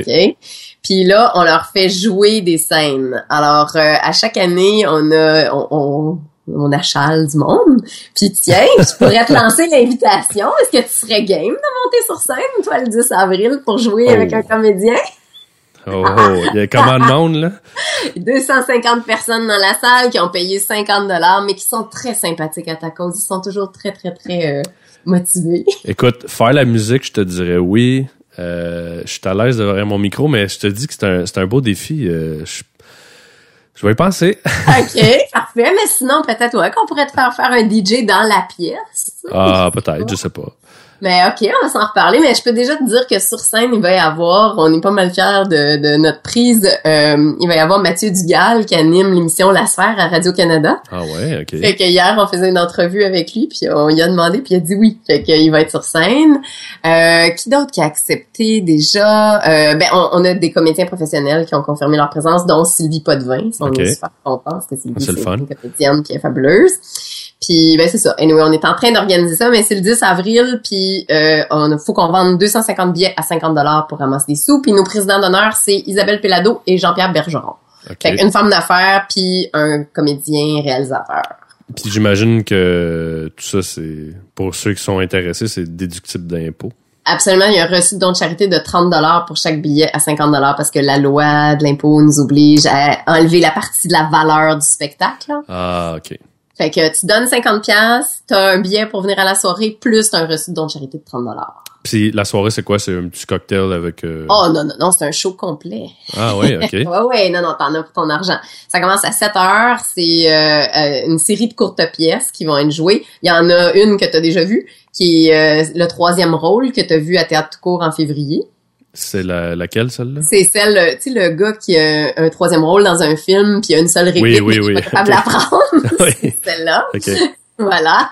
Puis là, on leur fait jouer des scènes. Alors, euh, à chaque année, on a, on, on, on achale du monde. Puis tiens, je pourrais te lancer l'invitation. Est-ce que tu serais game de monter sur scène, toi, le 10 avril, pour jouer Oh. avec un comédien? Oh, oh, il y a comment de monde, là? 250 personnes dans la salle qui ont payé 50 dollars, mais qui sont très sympathiques à ta cause. Ils sont toujours très, très, très euh, motivés. Écoute, faire la musique, je te dirais oui. Euh, je suis à l'aise derrière mon micro, mais je te dis que c'est un, c'est un beau défi. Euh, je, je vais y penser. OK, parfait. Mais sinon, peut-être ouais, qu'on pourrait te faire faire un DJ dans la pièce. Ah, peut-être, je sais pas. Mais ok, on va s'en reparler. Mais je peux déjà te dire que sur scène, il va y avoir, on est pas mal fiers de, de notre prise, euh, il va y avoir Mathieu Dugal qui anime l'émission La Sphère à Radio-Canada. Ah ouais, ok. Fait que hier, on faisait une entrevue avec lui, puis on lui a demandé, puis il a dit oui. Fait qu'il va être sur scène. Euh, qui d'autre qui a accepté déjà? Euh, ben, on, on a des comédiens professionnels qui ont confirmé leur présence, dont Sylvie Potvin. On Ok. est super contents parce que Sylvie, C'est le c'est une comédienne qui est fabuleuse. Puis ben c'est ça. Anyway, on est en train d'organiser ça, mais c'est le 10 avril, puis euh, on faut qu'on vende 250 billets à 50 dollars pour ramasser des sous. Puis nos présidents d'honneur, c'est Isabelle Pellado et Jean-Pierre Bergeron. Fait une femme d'affaires puis un comédien réalisateur. Puis j'imagine que tout ça, c'est pour ceux qui sont intéressés, c'est déductible d'impôts. Absolument, il y a un reçu de don de charité de 30 dollars pour chaque billet à 50 dollars parce que la loi de l'impôt nous oblige à enlever la partie de la valeur du spectacle. Ah, ok. Fait que tu donnes 50 pièces, t'as un billet pour venir à la soirée plus t'as un reçu de don de charité de 30 dollars. Puis la soirée, c'est quoi? C'est un petit cocktail avec... euh, Oh non non non, c'est un show complet. Ah ouais, ok. Ouais ouais, non non, t'en as pour ton argent. Ça commence à 7 heures, c'est euh, euh, une série de courtes pièces qui vont être jouées. Il y en a une que t'as déjà vue qui est euh, le troisième rôle que t'as vu à Théâtre tout court en février. C'est la, laquelle, celle-là? C'est celle, euh, tu sais, le gars qui a un troisième rôle dans un film, puis il a une seule réplique, Oui, oui, mais qui est oui. pas capable de la prendre. Oui. C'est celle-là. Voilà.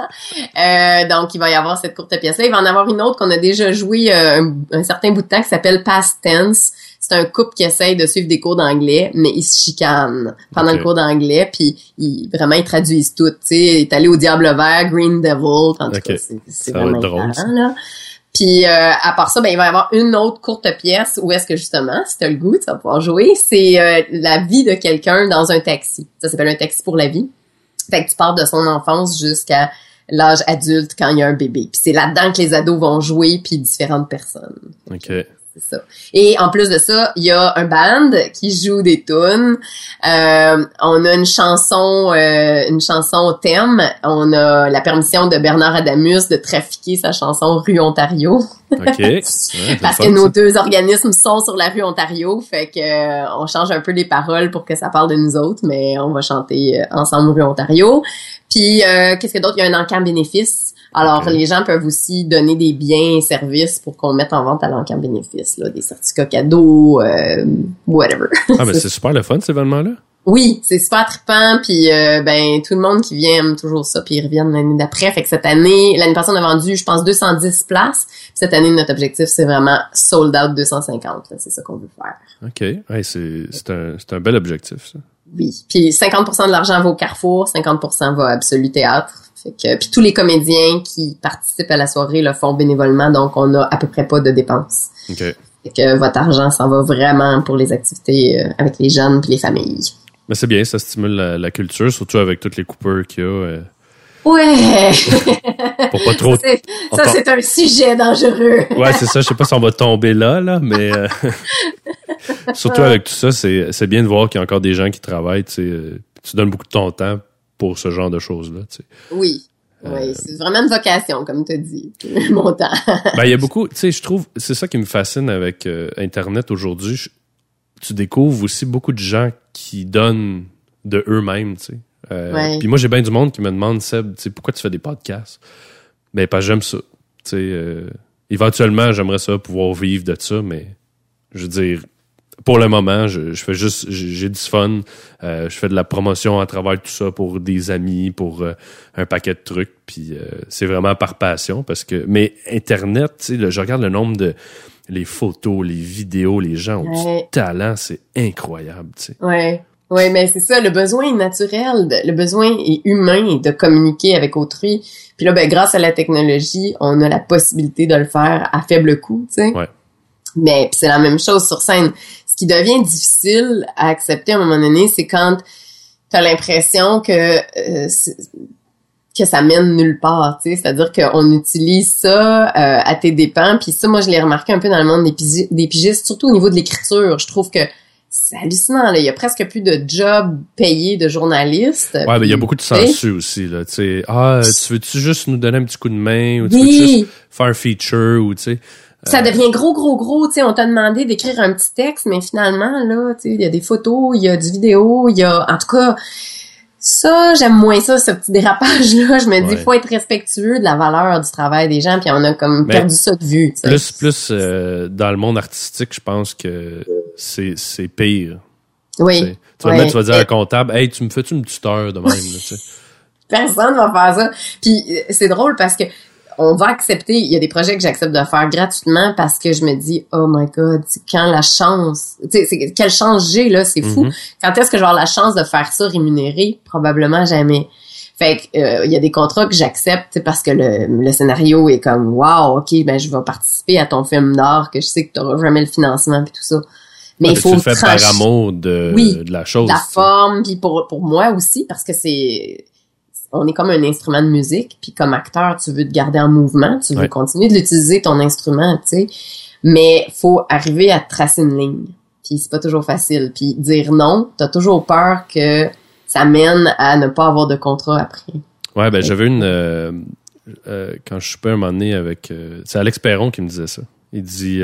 Euh, donc, il va y avoir cette courte pièce-là. Il va en avoir une autre qu'on a déjà joué euh, un, un certain bout de temps qui s'appelle Past Tense. C'est un couple qui essaye de suivre des cours d'anglais, mais ils se chicanent pendant le cours d'anglais, puis ils, vraiment, ils traduisent tout. Tu sais, il est allé au Diable Vert, Green Devil, en tout cas, c'est vraiment drôle, là. Puis euh, à part ça, ben il va y avoir une autre courte pièce où est-ce que justement, si t'as le goût, tu vas pouvoir jouer, c'est euh, la vie de quelqu'un dans un taxi. Ça s'appelle un taxi pour la vie. Fait que tu pars de son enfance jusqu'à l'âge adulte quand il y a un bébé. Puis c'est là-dedans que les ados vont jouer puis différentes personnes. Ok. C'est ça. Et en plus de ça, il y a un band qui joue des tunes. Euh, on a une chanson, euh, une chanson thème. On a la permission de Bernard Adamus de trafiquer sa chanson Rue Ontario. Ok. Ouais, Parce que nos deux organismes sont sur la rue Ontario, fait que euh, on change un peu les paroles pour que ça parle de nous autres, mais on va chanter euh, ensemble rue Ontario. Puis euh, qu'est-ce que d'autre? Il y a un encamp bénéfice. Alors les gens peuvent aussi donner des biens et services pour qu'on mette en vente à l'encamp bénéfice, là, des certificats cadeaux, euh, whatever. Ah, mais c'est super le fun, cet événement-là. Oui, c'est super trippant, puis euh, ben tout le monde qui vient aime toujours ça, puis ils reviennent l'année d'après. Fait que cette année, l'année passée on a vendu, je pense, 210 places. Puis cette année, notre objectif c'est vraiment sold out 250. là. C'est ça qu'on veut faire. OK. Ouais, c'est un, c'est un bel objectif, ça. Oui. Puis 50% de l'argent va au Carrefour, 50% va à Absolu Théâtre. Fait que puis tous les comédiens qui participent à la soirée le font bénévolement, donc on a à peu près pas de dépenses. OK. Fait que votre argent s'en va vraiment pour les activités euh, avec les jeunes puis les familles. Mais c'est bien, ça stimule la, la culture, surtout avec toutes les coupeurs qu'il y a. euh, Ouais. pour pas trop... Ça, c'est un sujet dangereux. Ouais, c'est ça. Je sais pas si on va tomber là, là, mais... euh, surtout avec tout ça, c'est c'est bien de voir qu'il y a encore des gens qui travaillent, tu donnes beaucoup de ton temps pour ce genre de choses-là, tu sais. Oui. Euh, Oui, c'est vraiment une vocation, comme tu as dit. Mon temps. Ben, il y a beaucoup, tu sais, je trouve, c'est ça qui me fascine avec euh, Internet aujourd'hui. Tu découvres aussi beaucoup de gens qui donnent de eux-mêmes, tu sais. Euh, Ouais. Puis moi, j'ai bien du monde qui me demande, Seb, tu sais, pourquoi tu fais des podcasts? Ben, que j'aime ça. Tu sais, éventuellement, j'aimerais ça pouvoir vivre de ça, mais je veux dire, pour le moment, je, je fais juste, j'ai du fun. Euh, je fais de la promotion à travers tout ça pour des amis, pour euh, un paquet de trucs. Puis euh, c'est vraiment par passion parce que. Mais Internet, tu sais, je regarde le nombre de les photos, les vidéos, les gens ont Ouais. du talent, c'est incroyable, tu sais. Ouais. Ouais, mais c'est ça, le besoin est naturel, le besoin est humain de communiquer avec autrui. Puis là, ben, grâce à la technologie, on a la possibilité de le faire à faible coût, tu sais. Ouais. Mais c'est la même chose sur scène. Qui devient difficile à accepter à un moment donné, c'est quand t'as l'impression que euh, que ça mène nulle part, tu sais, c'est-à-dire qu'on utilise ça euh, à tes dépens, puis ça, moi, je l'ai remarqué un peu dans le monde des, pigi- des pigistes, surtout au niveau de l'écriture. Je trouve que c'est hallucinant, là. Il y a presque plus de jobs payés de journalistes. Ouais, mais il y a beaucoup de censure aussi, là, tu sais. Ah, tu veux-tu juste nous donner un petit coup de main ou tu veux juste Oui, faire un feature ou, tu sais. Ça devient gros, gros, gros. Tu sais, on t'a demandé d'écrire un petit texte, mais finalement, là, tu sais, il y a des photos, il y a du vidéo, il y a, en tout cas, ça, j'aime moins ça, ce petit dérapage-là. Je me dis, Ouais. faut être respectueux de la valeur du travail des gens, puis on a comme Mais perdu ça de vue. Plus, plus euh, dans le monde artistique, je pense que c'est c'est pire. Oui. Tu vas Ouais. mettre, tu vas dire à un comptable, hey, tu me fais-tu une heure de même, là. Personne va faire ça. Puis euh, c'est drôle parce que on va accepter, il y a des projets que j'accepte de faire gratuitement parce que je me dis oh my god, quand la chance, tu sais quelle chance j'ai là, c'est fou. Mhm. Quand est-ce que avoir la chance de faire ça rémunéré? Probablement jamais. Fait que euh, il y a des contrats que j'accepte parce que le, le scénario est comme wow, OK, ben je vais participer à ton film d'art que je sais que tu n'auras jamais le financement puis tout ça. Mais il faut le fais par amour de, Oui, de la chose. la forme puis pour pour moi aussi parce que c'est on est comme un instrument de musique puis comme acteur tu veux te garder en mouvement tu veux Ouais. continuer de l'utiliser ton instrument tu sais mais faut arriver à tracer une ligne puis c'est pas toujours facile puis dire non t'as toujours peur que ça mène à ne pas avoir de contrat après Ouais, ben j'avais une euh, euh, quand je suis un moment donné avec euh, c'est Alex Perron qui me disait ça. Il dit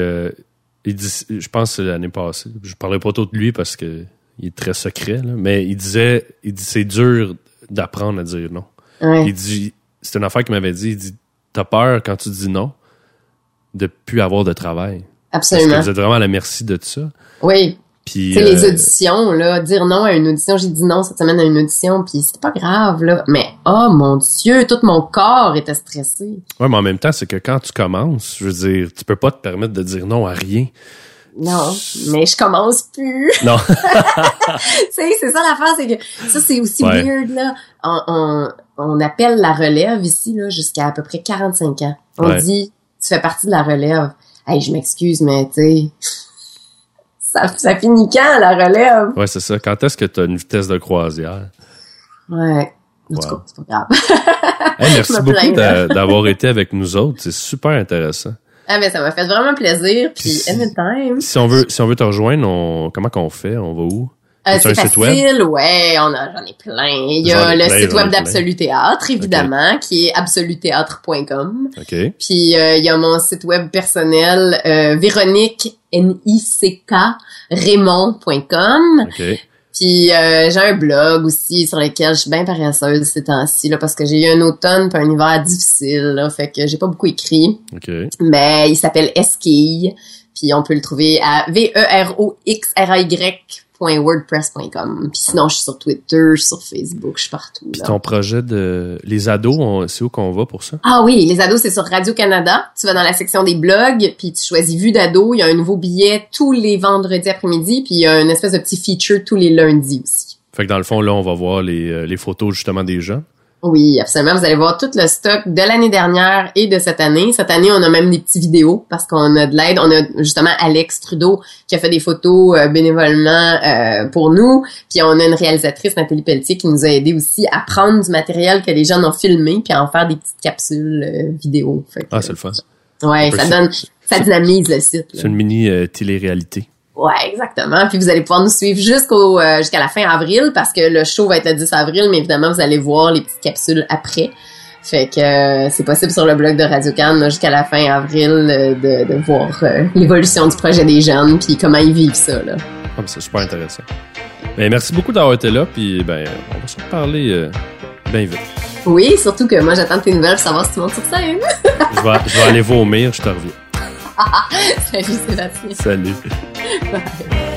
il dit je pense que c'est l'année passée. Je parlais pas trop de lui parce que il est très secret là, mais il disait il dit c'est dur d'apprendre à dire non. ouais Il dit c'est une affaire qu'il m'avait dit, il dit t'as peur quand tu dis non de plus avoir de travail. Parce que absolument vous êtes vraiment à la merci de ça. oui Puis les euh, auditions là dire non à une audition j'ai dit non cette semaine à une audition puis c'était pas grave là mais oh mon dieu tout mon corps était stressé ouais, mais en même temps, c'est que quand tu commences, je veux dire, tu peux pas te permettre de dire non à rien. Non, mais je commence plus. Non. tu sais, c'est ça l'affaire, c'est que ça, c'est aussi Ouais. weird, là. On, on, on appelle la relève ici, là, jusqu'à à peu près 45 ans. On Ouais. dit, tu fais partie de la relève. Hey, je m'excuse, mais tu sais, ça, ça finit quand, la relève? Ouais, c'est ça. Quand est-ce que tu as une vitesse de croisière? Ouais. En tout Wow. cas, c'est pas grave. Hey, merci beaucoup d'avoir été avec nous autres. C'est super intéressant. Ah, mais ça m'a fait vraiment plaisir, puis Puis- anytime. Si on veut, si on veut te rejoindre, on, comment qu'on fait? On va où? Euh, c'est un site web? facile, ouais, on a, j'en ai plein. Il y a le plein, site web d'Absolu Théâtre, évidemment, qui est absolutheatre.com. OK. Puis euh, il y a mon site web personnel, euh, Véronique, N-I-C-K, Raymond.com. Puis euh, j'ai un blog aussi sur lequel je suis bien paresseuse ces temps-ci, là, parce que j'ai eu un automne puis un hiver difficile, là, fait que j'ai pas beaucoup écrit. Mais il s'appelle Esquille, puis on peut le trouver à V-E-R-O-X-R-Y.wordpress.com. Puis sinon, je suis sur Twitter, je suis sur Facebook, je suis partout. Puis ton projet de... Les ados, c'est où qu'on va pour ça? Ah oui, les ados, c'est sur Radio-Canada. Tu vas dans la section des blogs, puis tu choisis Vue d'ado. Il y a un nouveau billet tous les vendredis après-midi, puis il y a une espèce de petit feature tous les lundis aussi. Fait que dans le fond, là, on va voir les, euh, les photos justement des gens. Oui, absolument. Vous allez voir tout le stock de l'année dernière et de cette année. Cette année, on a même des petits vidéos parce qu'on a de l'aide. On a justement Alex Trudeau qui a fait des photos euh, bénévolement euh, pour nous. Puis on a une réalisatrice, Nathalie Pelletier, qui nous a aidé aussi à prendre du matériel que les jeunes ont filmé puis à en faire des petites capsules euh, vidéo. Fait que, Ah, c'est le fun. Ouais, ça donne, ça dynamise le site. C'est une mini euh, télé-réalité. Ouais, exactement. Puis vous allez pouvoir nous suivre jusqu'au euh, jusqu'à la fin avril parce que le show va être le 10 avril, mais évidemment vous allez voir les petites capsules après. Fait que euh, c'est possible sur le blog de Radio Cannes jusqu'à la fin avril euh, de, de voir l'évolution du projet des jeunes puis comment ils vivent ça là. Ah, c'est super intéressant. Ben, merci beaucoup d'avoir été là, puis ben, on va se reparler bien vite. Oui, surtout que moi j'attends tes nouvelles pour savoir si tu montes sur scène. Je vais, je vais aller vomir, je te reviens. Salut Sébastien. Salut. Bye.